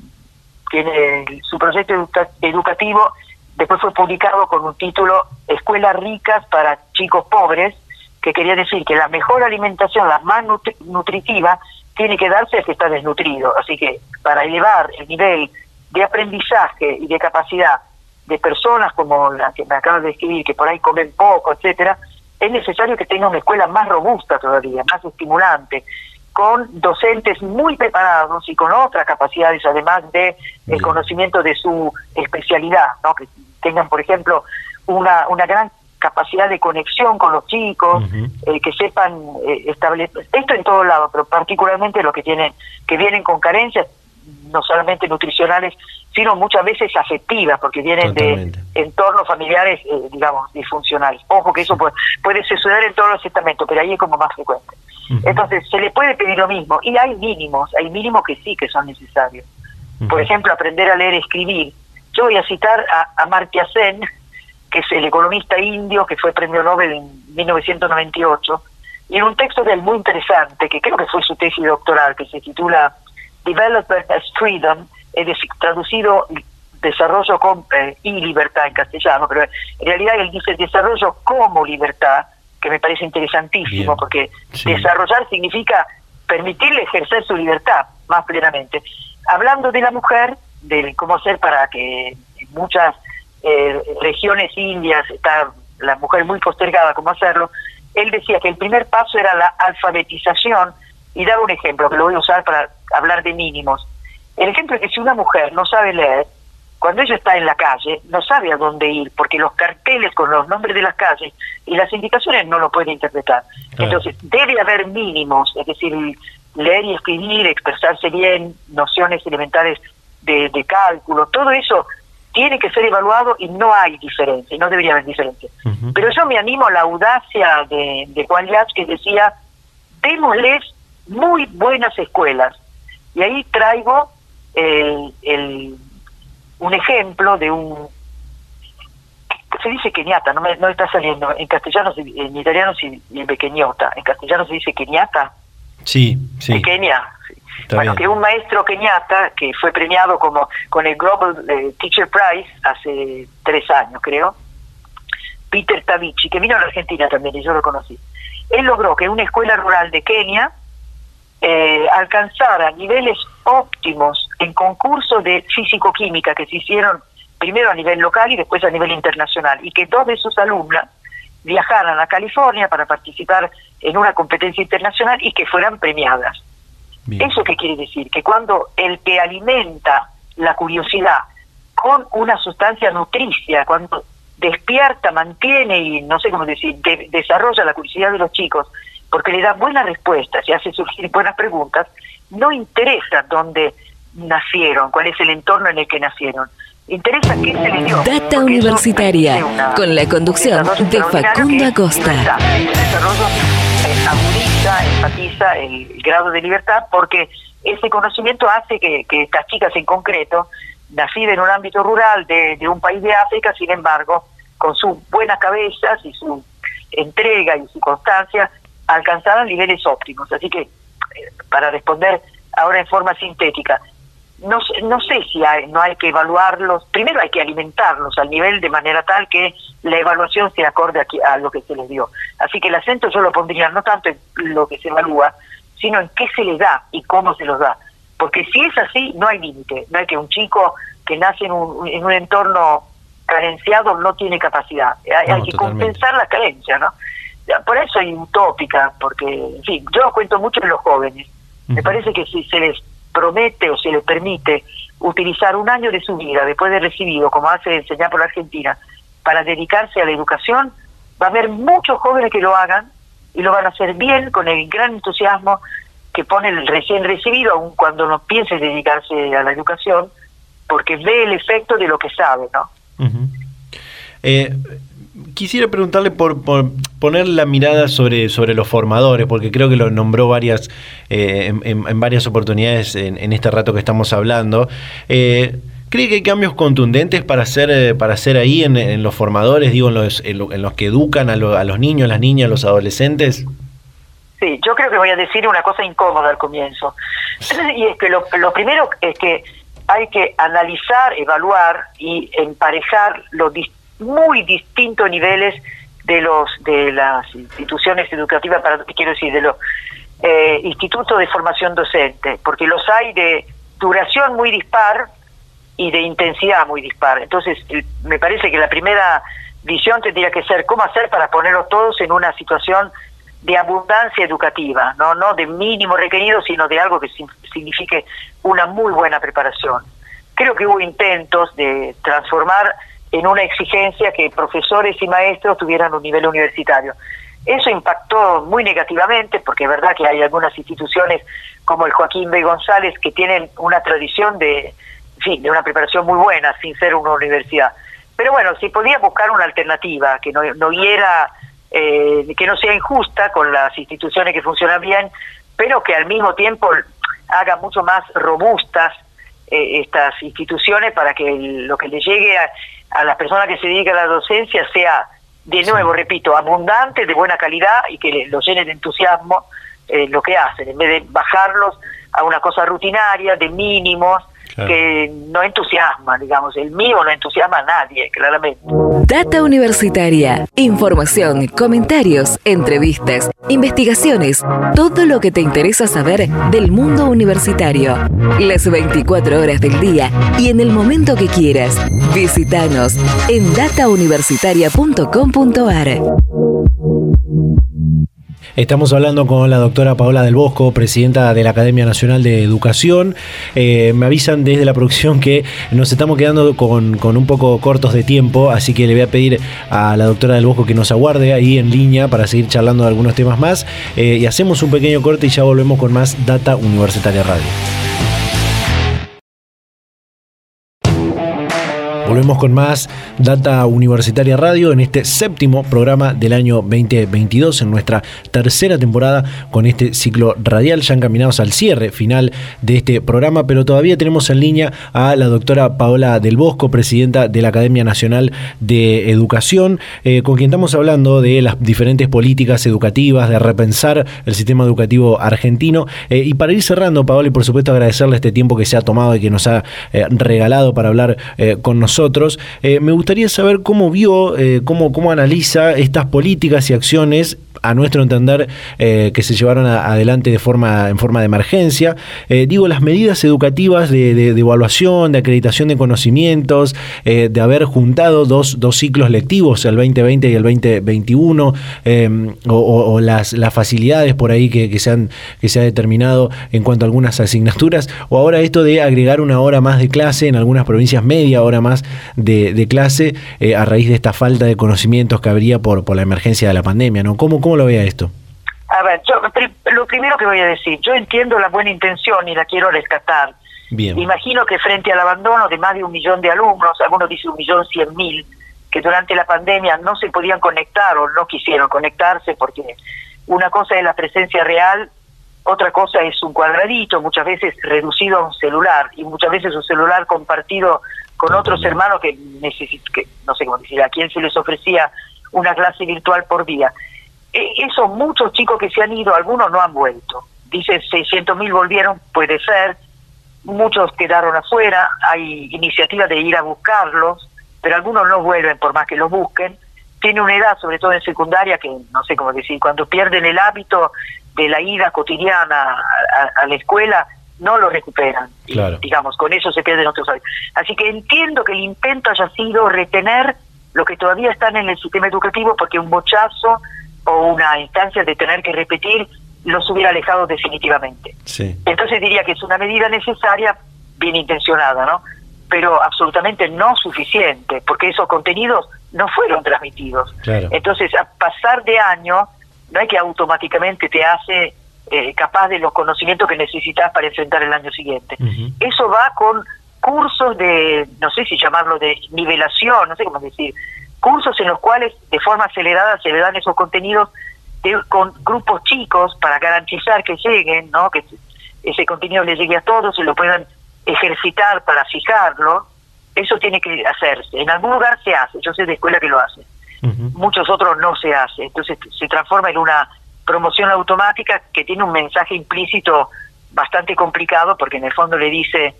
tiene su proyecto educativo después fue publicado con un título Escuelas ricas para chicos pobres, que quería decir que la mejor alimentación, la más nutritiva, tiene que darse al que está desnutrido. Así que para elevar el nivel de aprendizaje y de capacidad de personas como la que me acabas de describir, que por ahí comen poco, etcétera, es necesario que tenga una escuela más robusta todavía, más estimulante, con docentes muy preparados y con otras capacidades, además de el conocimiento de su especialidad, ¿no? que tengan, por ejemplo, una, una gran capacidad de conexión con los chicos, eh, que sepan eh, establecer, esto en todos lados, pero particularmente los que tienen, que vienen con carencias, no solamente nutricionales, sino muchas veces afectivas, porque vienen de entornos familiares, eh, digamos, disfuncionales. Ojo que eso puede, puede suceder en todos los estamentos, pero ahí es como más frecuente. Entonces, se le puede pedir lo mismo, y hay mínimos, hay mínimos que sí que son necesarios. Por ejemplo, aprender a leer y escribir. Yo voy a citar a, a Martya Sen, que es el economista indio que fue premio Nobel en 1998, y en un texto de él muy interesante, que creo que fue su tesis doctoral, que se titula Development as Freedom, es decir, traducido desarrollo con, eh, y libertad en castellano, pero en realidad él dice desarrollo como libertad, que me parece interesantísimo, porque desarrollar significa permitirle ejercer su libertad más plenamente. Hablando de la mujer, de cómo hacer para que muchas eh, regiones indias está la mujer muy postergada cómo hacerlo, él decía que el primer paso era la alfabetización y daba un ejemplo que lo voy a usar para hablar de mínimos. El ejemplo es que si una mujer no sabe leer, cuando ella está en la calle, no sabe a dónde ir, porque los carteles con los nombres de las calles y las indicaciones no lo puede interpretar. Entonces, debe haber mínimos, es decir, leer y escribir, expresarse bien, nociones elementales de, de cálculo, todo eso tiene que ser evaluado y no hay diferencia, no debería haber diferencia. Pero yo me animo a la audacia de, de Juan Yach que decía, démosles muy buenas escuelas. Y ahí traigo el, el, un ejemplo de un... Se dice keniata, no, me, no está saliendo. En castellano, en italiano se dice pequeñota. En castellano se dice keniata. Sí, sí. Pequeña, bueno, que un maestro keniata que fue premiado como con el Global eh, Teacher Prize hace tres años, creo, Peter Tavici, que vino a la Argentina también y yo lo conocí. Él logró que una escuela rural de Kenia eh, alcanzara niveles óptimos en concursos de físico-química que se hicieron primero a nivel local y después a nivel internacional, y que dos de sus alumnas viajaran a California para participar en una competencia internacional y que fueran premiadas. ¿Eso qué quiere decir? Que cuando el que alimenta la curiosidad con una sustancia nutricia, cuando despierta, mantiene y no sé cómo decir, desarrolla la curiosidad de los chicos, porque le da buenas respuestas y hace surgir buenas preguntas, no interesa dónde nacieron, cuál es el entorno en el que nacieron. Interesa qué se le dio. Data Universitaria, con la conducción de Facundo Acosta enfatiza el grado de libertad porque ese conocimiento hace que, estas chicas en concreto, nacidas en un ámbito rural de, un país de África, sin embargo, con sus buenas cabezas y su entrega y su constancia, alcanzaran niveles óptimos. Así que, eh, para responder ahora en forma sintética, no, no sé si no hay que evaluarlos, primero hay que alimentarlos al nivel de manera tal que la evaluación se acorde a, a lo que se les dio. Así que el acento yo lo pondría no tanto en lo que se evalúa, sino en qué se les da y cómo se los da. Porque si es así, no hay límite. No hay que un chico que nace en un, en un entorno carenciado no tiene capacidad. Hay, que compensar la carencia, ¿no? Por eso hay utópica, porque, en fin, yo cuento mucho en los jóvenes. Me parece que si se les promete o se le permite utilizar un año de su vida después de recibido, como hace enseñar por la Argentina, para dedicarse a la educación, va a haber muchos jóvenes que lo hagan y lo van a hacer bien, con el gran entusiasmo que pone el recién recibido, aun cuando no piense dedicarse a la educación, porque ve el efecto de lo que sabe, ¿no? Quisiera preguntarle por, poner la mirada sobre, sobre los formadores, porque creo que lo nombró varias, eh, en, varias oportunidades en, este rato que estamos hablando. Eh, ¿Cree que hay cambios contundentes para hacer, eh, para hacer ahí en, los formadores, digo, en los, en, los que educan a, a, los niños, las niñas, a los adolescentes? Sí, yo creo que voy a decir una cosa incómoda al comienzo. Y es que lo, lo primero es que hay que analizar, evaluar y emparejar los distintos muy distintos niveles de los de las instituciones educativas, para quiero decir, de los eh, institutos de formación docente, porque los hay de duración muy dispar y de intensidad muy dispar. Entonces, me parece que la primera visión tendría que ser cómo hacer para ponerlos todos en una situación de abundancia educativa, no, no de mínimo requerido, sino de algo que signifique una muy buena preparación. Creo que hubo intentos de transformar en una exigencia que profesores y maestros tuvieran un nivel universitario. Eso impactó muy negativamente, porque es verdad que hay algunas instituciones como el Joaquín B. González que tienen una tradición de, de una preparación muy buena, sin ser una universidad. Pero bueno, si podía buscar una alternativa que no, no eh, que no sea injusta con las instituciones que funcionan bien, pero que al mismo tiempo haga mucho más robustas eh, estas instituciones para que lo que le llegue a, a las personas que se dedican a la docencia sea de nuevo, repito, abundante, de buena calidad y que los llene de entusiasmo eh, lo que hacen, en vez de bajarlos a una cosa rutinaria, de mínimos, que no entusiasma, digamos, el mío no entusiasma a nadie, claramente. Data Universitaria, información, comentarios, entrevistas, investigaciones, todo lo que te interesa saber del mundo universitario. Las 24 horas del día y en el momento que quieras. Visítanos en datauniversitaria.com.ar. Estamos hablando con la doctora Paola del Bosco, presidenta de la Academia Nacional de Educación. Eh, me avisan desde la producción que nos estamos quedando con, un poco cortos de tiempo, así que le voy a pedir a la doctora del Bosco que nos aguarde ahí en línea para seguir charlando de algunos temas más. Eh, y hacemos un pequeño corte y ya volvemos con más Data Universitaria Radio. Volvemos con más Data Universitaria Radio en este séptimo programa del año 2022, en nuestra tercera temporada con este ciclo radial, ya encaminados al cierre final de este programa, pero todavía tenemos en línea a la doctora Paola del Bosco, presidenta de la Academia Nacional de Educación, eh, con quien estamos hablando de las diferentes políticas educativas, de repensar el sistema educativo argentino. Eh, y para ir cerrando, Paola, y por supuesto agradecerle este tiempo que se ha tomado y que nos ha eh, regalado para hablar con nosotros, eh, me gustaría saber cómo vio, eh, cómo, cómo analiza estas políticas y acciones a nuestro entender, eh, que se llevaron adelante de forma, en forma de emergencia. Digo, las medidas educativas de, evaluación, de acreditación de conocimientos, de haber juntado dos, dos, ciclos lectivos, el 2020 y el 2021, o, las, las, facilidades por ahí que, se han, que se ha determinado en cuanto a algunas asignaturas, o ahora esto de agregar una hora más de clase, en algunas provincias media hora más de, clase, a raíz de esta falta de conocimientos que habría por, por la emergencia de la pandemia, ¿no? ¿Cómo, cómo ¿Cómo lo vea esto? A ver, yo, lo primero que voy a decir, yo entiendo la buena intención y la quiero rescatar. Bien. Imagino que frente al abandono de más de un millón de alumnos, algunos dicen un millón cien mil, que durante la pandemia no se podían conectar o no quisieron conectarse porque una cosa es la presencia real, otra cosa es un cuadradito, muchas veces reducido a un celular y muchas veces un celular compartido con otros hermanos que, que no sé cómo decir, a quién se les ofrecía una clase virtual por día. Eh, esos muchos chicos que se han ido, algunos no han vuelto. Dice 600 mil volvieron, puede ser, muchos quedaron afuera, hay iniciativas de ir a buscarlos, pero algunos no vuelven por más que los busquen. Tiene una edad, sobre todo en secundaria, que no sé cómo decir, cuando pierden el hábito de la ida cotidiana a, la escuela, no lo recuperan. digamos, con eso se pierden otros hábitos. Así que entiendo que el intento haya sido retener lo que todavía están en el sistema educativo, porque un bochazo o una instancia de tener que repetir los hubiera alejado definitivamente. Entonces diría que es una medida necesaria, bien intencionada, ¿no? Pero absolutamente no suficiente, porque esos contenidos no fueron transmitidos. Entonces, a pasar de año, no hay que automáticamente te hace eh, capaz de los conocimientos que necesitas para enfrentar el año siguiente. Eso va con cursos de, no sé si llamarlo de nivelación, no sé cómo decir, cursos en los cuales de forma acelerada se le dan esos contenidos con grupos chicos para garantizar que lleguen, ¿no? que ese contenido le llegue a todos y lo puedan ejercitar para fijarlo, eso tiene que hacerse. En algún lugar se hace, yo sé de escuela que lo hace, muchos otros no se hace, entonces se transforma en una promoción automática que tiene un mensaje implícito bastante complicado porque en el fondo le dice,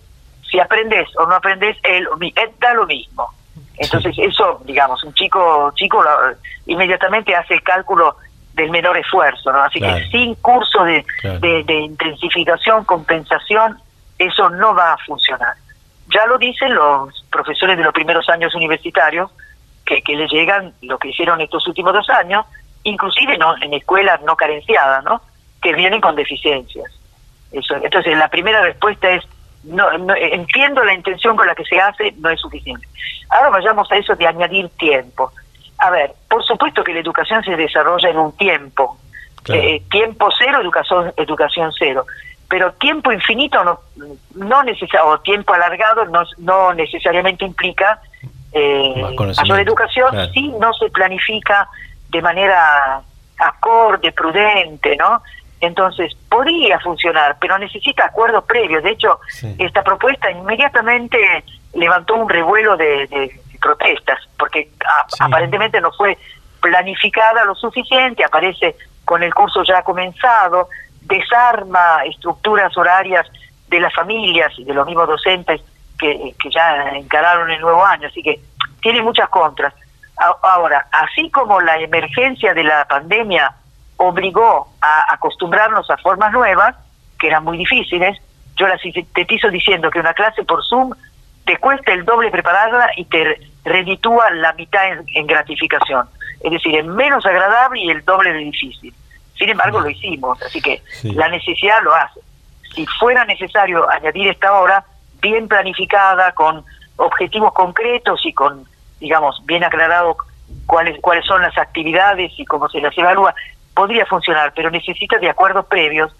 si aprendes o no aprendes, él, da lo mismo. Entonces eso, digamos, un chico chico inmediatamente hace el cálculo del menor esfuerzo, ¿no? Así que sin curso de, de, intensificación, compensación, eso no va a funcionar. Ya lo dicen los profesores de los primeros años universitarios, que, que le llegan lo que hicieron estos últimos dos años, inclusive no en escuelas no carenciadas, ¿no? que vienen con deficiencias. Eso. Entonces, la primera respuesta es, no, entiendo la intención con la que se hace, no es suficiente. Ahora vayamos a eso de añadir tiempo. A ver, por supuesto que la educación se desarrolla en un tiempo. Eh, tiempo cero, educación, educación cero. Pero tiempo infinito no, no o tiempo alargado no, no necesariamente implica eh, mayor educación si no se planifica de manera acorde, prudente, ¿no? Entonces, podría funcionar, pero necesita acuerdos previos. De hecho, esta propuesta inmediatamente levantó un revuelo de, protestas, porque aparentemente no fue planificada lo suficiente, aparece con el curso ya comenzado, desarma estructuras horarias de las familias y de los mismos docentes que, que ya encararon el nuevo año, así que tiene muchas contras. Ahora, así como la emergencia de la pandemia obligó a acostumbrarnos a formas nuevas, que eran muy difíciles. Yo la sintetizo diciendo que una clase por Zoom te cuesta el doble prepararla y te reditúa la mitad en, gratificación. Es decir, es menos agradable y el doble de difícil. Sin embargo, lo hicimos, así que la necesidad lo hace. Si fuera necesario añadir esta hora, bien planificada, con objetivos concretos y con, digamos, bien aclarado cuáles, cuáles son las actividades y cómo se las evalúa, podría funcionar, pero necesita de acuerdos previos,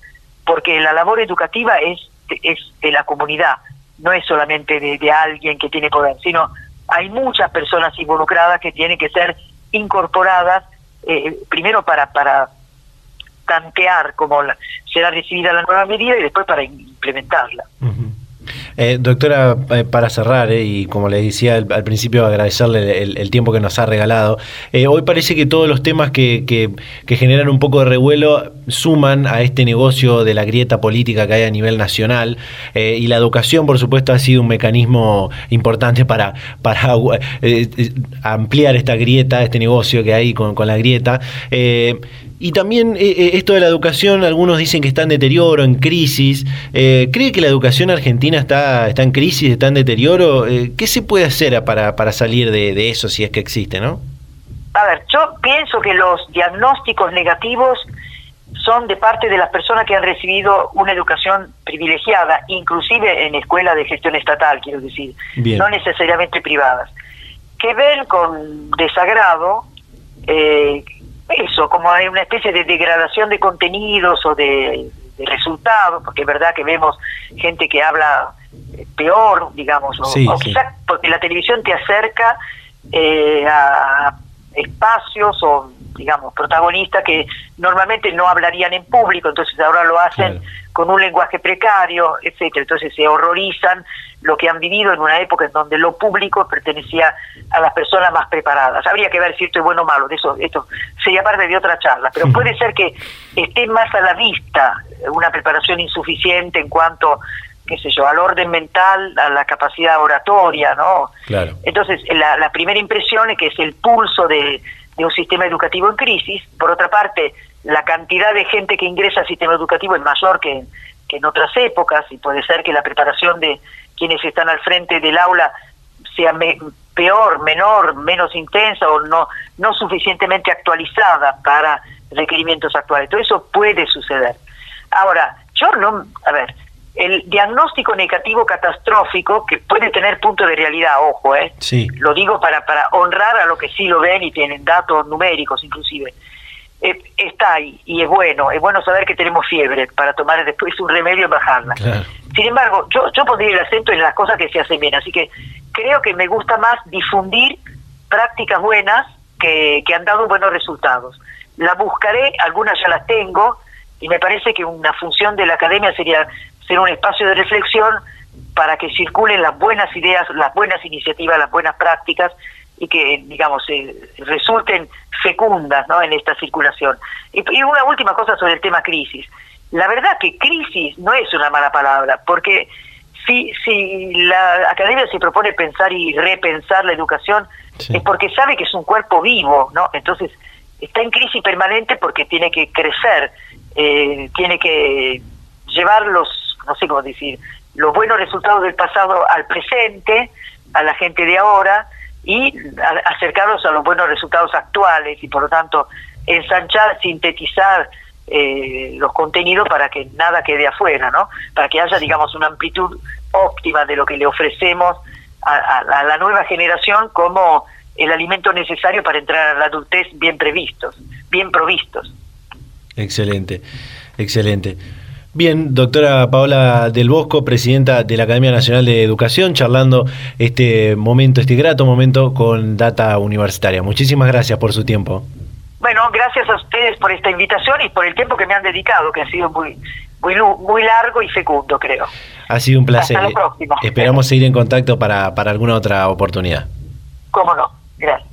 porque la labor educativa es, es de la comunidad, no es solamente de, alguien que tiene poder, sino hay muchas personas involucradas que tienen que ser incorporadas, eh, primero para, para tantear cómo será recibida la nueva medida y después para implementarla. Eh, doctora, eh, para cerrar, eh, y como le decía al, principio, agradecerle el, tiempo que nos ha regalado, hoy parece que todos los temas que, generan un poco de revuelo suman a este negocio de la grieta política que hay a nivel nacional, y la educación, por supuesto, ha sido un mecanismo importante para, para ampliar esta grieta, este negocio que hay con, con la grieta. Y también eh, eh, esto de la educación, algunos dicen que está en deterioro, en crisis. Eh, ¿Cree que la educación argentina está, está en crisis, está en deterioro? ¿Qué se puede hacer para, para salir de, eso si es que existe, no? A ver, yo pienso que los diagnósticos negativos son de parte de las personas que han recibido una educación privilegiada, inclusive en escuelas de gestión estatal, quiero decir, no necesariamente privadas, que ven con desagrado eh, eso, como hay una especie de degradación de contenidos o de, resultados, porque es verdad que vemos gente que habla eh, peor, digamos, o, quizás porque la televisión te acerca eh, a espacios o, digamos, protagonistas que normalmente no hablarían en público, entonces ahora lo hacen con un lenguaje precario, etcétera. Entonces se horrorizan lo que han vivido en una época en donde lo público pertenecía a las personas más preparadas. Habría que ver si esto es bueno o malo, de eso esto sería parte de otra charla, pero puede ser que esté más a la vista una preparación insuficiente en cuanto qué sé yo, al orden mental, a la capacidad oratoria, ¿no? Claro. Entonces, la, la primera impresión es que es el pulso de, de un sistema educativo en crisis. Por otra parte, la cantidad de gente que ingresa al sistema educativo es mayor que, en otras épocas y puede ser que la preparación de quienes están al frente del aula sea peor, menor, menos intensa o no, no suficientemente actualizada para requerimientos actuales. Todo eso puede suceder. Ahora, yo no, a ver, el diagnóstico negativo catastrófico, que puede tener punto de realidad, ojo, ¿eh? Sí. lo digo para, para honrar a lo que sí lo ven y tienen datos numéricos inclusive, eh, está ahí y es bueno, es bueno saber que tenemos fiebre para tomar después un remedio y bajarla. Sin embargo, yo, yo pondría el acento en las cosas que se hacen bien, así que creo que me gusta más difundir prácticas buenas que, que han dado buenos resultados. Las buscaré, algunas ya las tengo, y me parece que una función de la academia sería ser un espacio de reflexión para que circulen las buenas ideas, las buenas iniciativas, las buenas prácticas y que, digamos, eh, resulten fecundas ¿no? en esta circulación. Y, una última cosa sobre el tema crisis. La verdad que crisis no es una mala palabra, porque si, si la academia se propone pensar y repensar la educación, es porque sabe que es un cuerpo vivo, ¿no? Entonces, está en crisis permanente porque tiene que crecer, eh, tiene que llevar los no sé cómo decir, los buenos resultados del pasado al presente, a la gente de ahora, y acercarlos a los buenos resultados actuales y por lo tanto ensanchar, sintetizar eh, los contenidos para que nada quede afuera, ¿no? Para que haya, digamos, una amplitud óptima de lo que le ofrecemos a, la nueva generación como el alimento necesario para entrar a la adultez bien previstos, bien provistos. Excelente, excelente. Bien, doctora Paola del Bosco, presidenta de la Academia Nacional de Educación, charlando este momento, este grato momento con Data Universitaria. Muchísimas gracias por su tiempo. Bueno, gracias a ustedes por esta invitación y por el tiempo que me han dedicado, que ha sido muy, muy, muy largo y fecundo, creo. Ha sido un placer. Hasta la próxima. Esperamos seguir en contacto para, para alguna otra oportunidad. Cómo no. Gracias.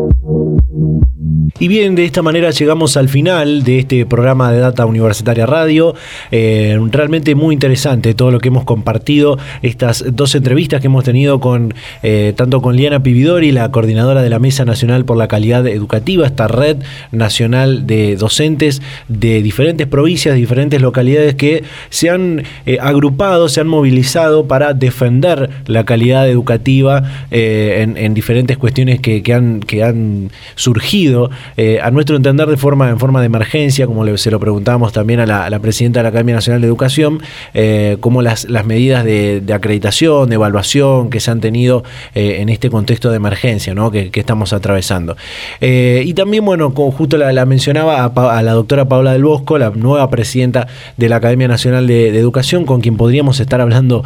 Y bien, de esta manera llegamos al final de este programa de Data Universitaria Radio. Eh, realmente muy interesante todo lo que hemos compartido, estas dos entrevistas que hemos tenido con eh, tanto con Liana Pividori, la coordinadora de la Mesa Nacional por la Calidad Educativa, esta red nacional de docentes de diferentes provincias, diferentes localidades que se han eh, agrupado, se han movilizado para defender la calidad educativa en, diferentes cuestiones que han surgido eh, a nuestro entender de forma, en forma de emergencia, como se lo preguntábamos también a la, presidenta de la Academia Nacional de Educación, eh, como las, las medidas de, acreditación, de evaluación que se han tenido eh, en este contexto de emergencia ¿no? que, estamos atravesando. y también, bueno, como justo la, mencionaba a, la doctora Paula del Bosco, la nueva presidenta de la Academia Nacional de, Educación, con quien podríamos estar hablando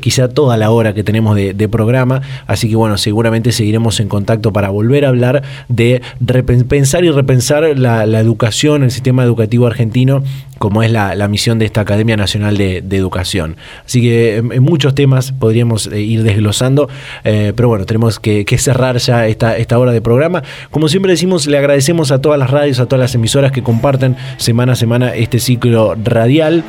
quizá toda la hora que tenemos de, de programa. Así que, bueno, seguramente seguiremos en contacto para volver a hablar de pensar y repensar la, educación, el sistema educativo argentino, como es la, misión de esta Academia Nacional de, Educación. Así que en, muchos temas podríamos eh, ir desglosando, eh, pero bueno, tenemos que, cerrar ya esta, esta hora de programa. Como siempre decimos, le agradecemos a todas las radios, a todas las emisoras que comparten semana a semana este ciclo radial.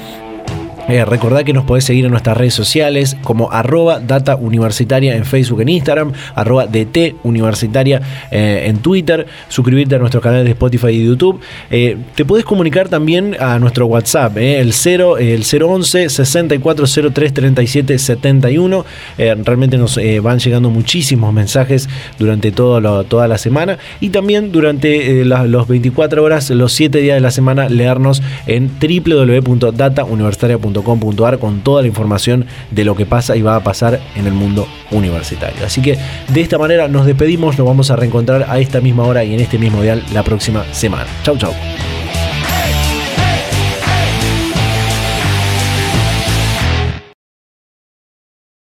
Eh, recordad que nos podés seguir en nuestras redes sociales como arroba data universitaria en Facebook, en Instagram, arroba DT universitaria eh, en Twitter, suscribirte a nuestro canal de Spotify y YouTube. Eh, te podés comunicar también a nuestro WhatsApp, el 0, el 011 6403 37 71. realmente nos van llegando muchísimos mensajes durante todo toda la semana y también durante los 24 horas, los 7 días de la semana, leernos en www.datauniversitaria.com con toda la información de lo que pasa y va a pasar en el mundo universitario. Así que de esta manera nos despedimos, nos vamos a reencontrar a esta misma hora y en este mismo dial la próxima semana. Chau, chau.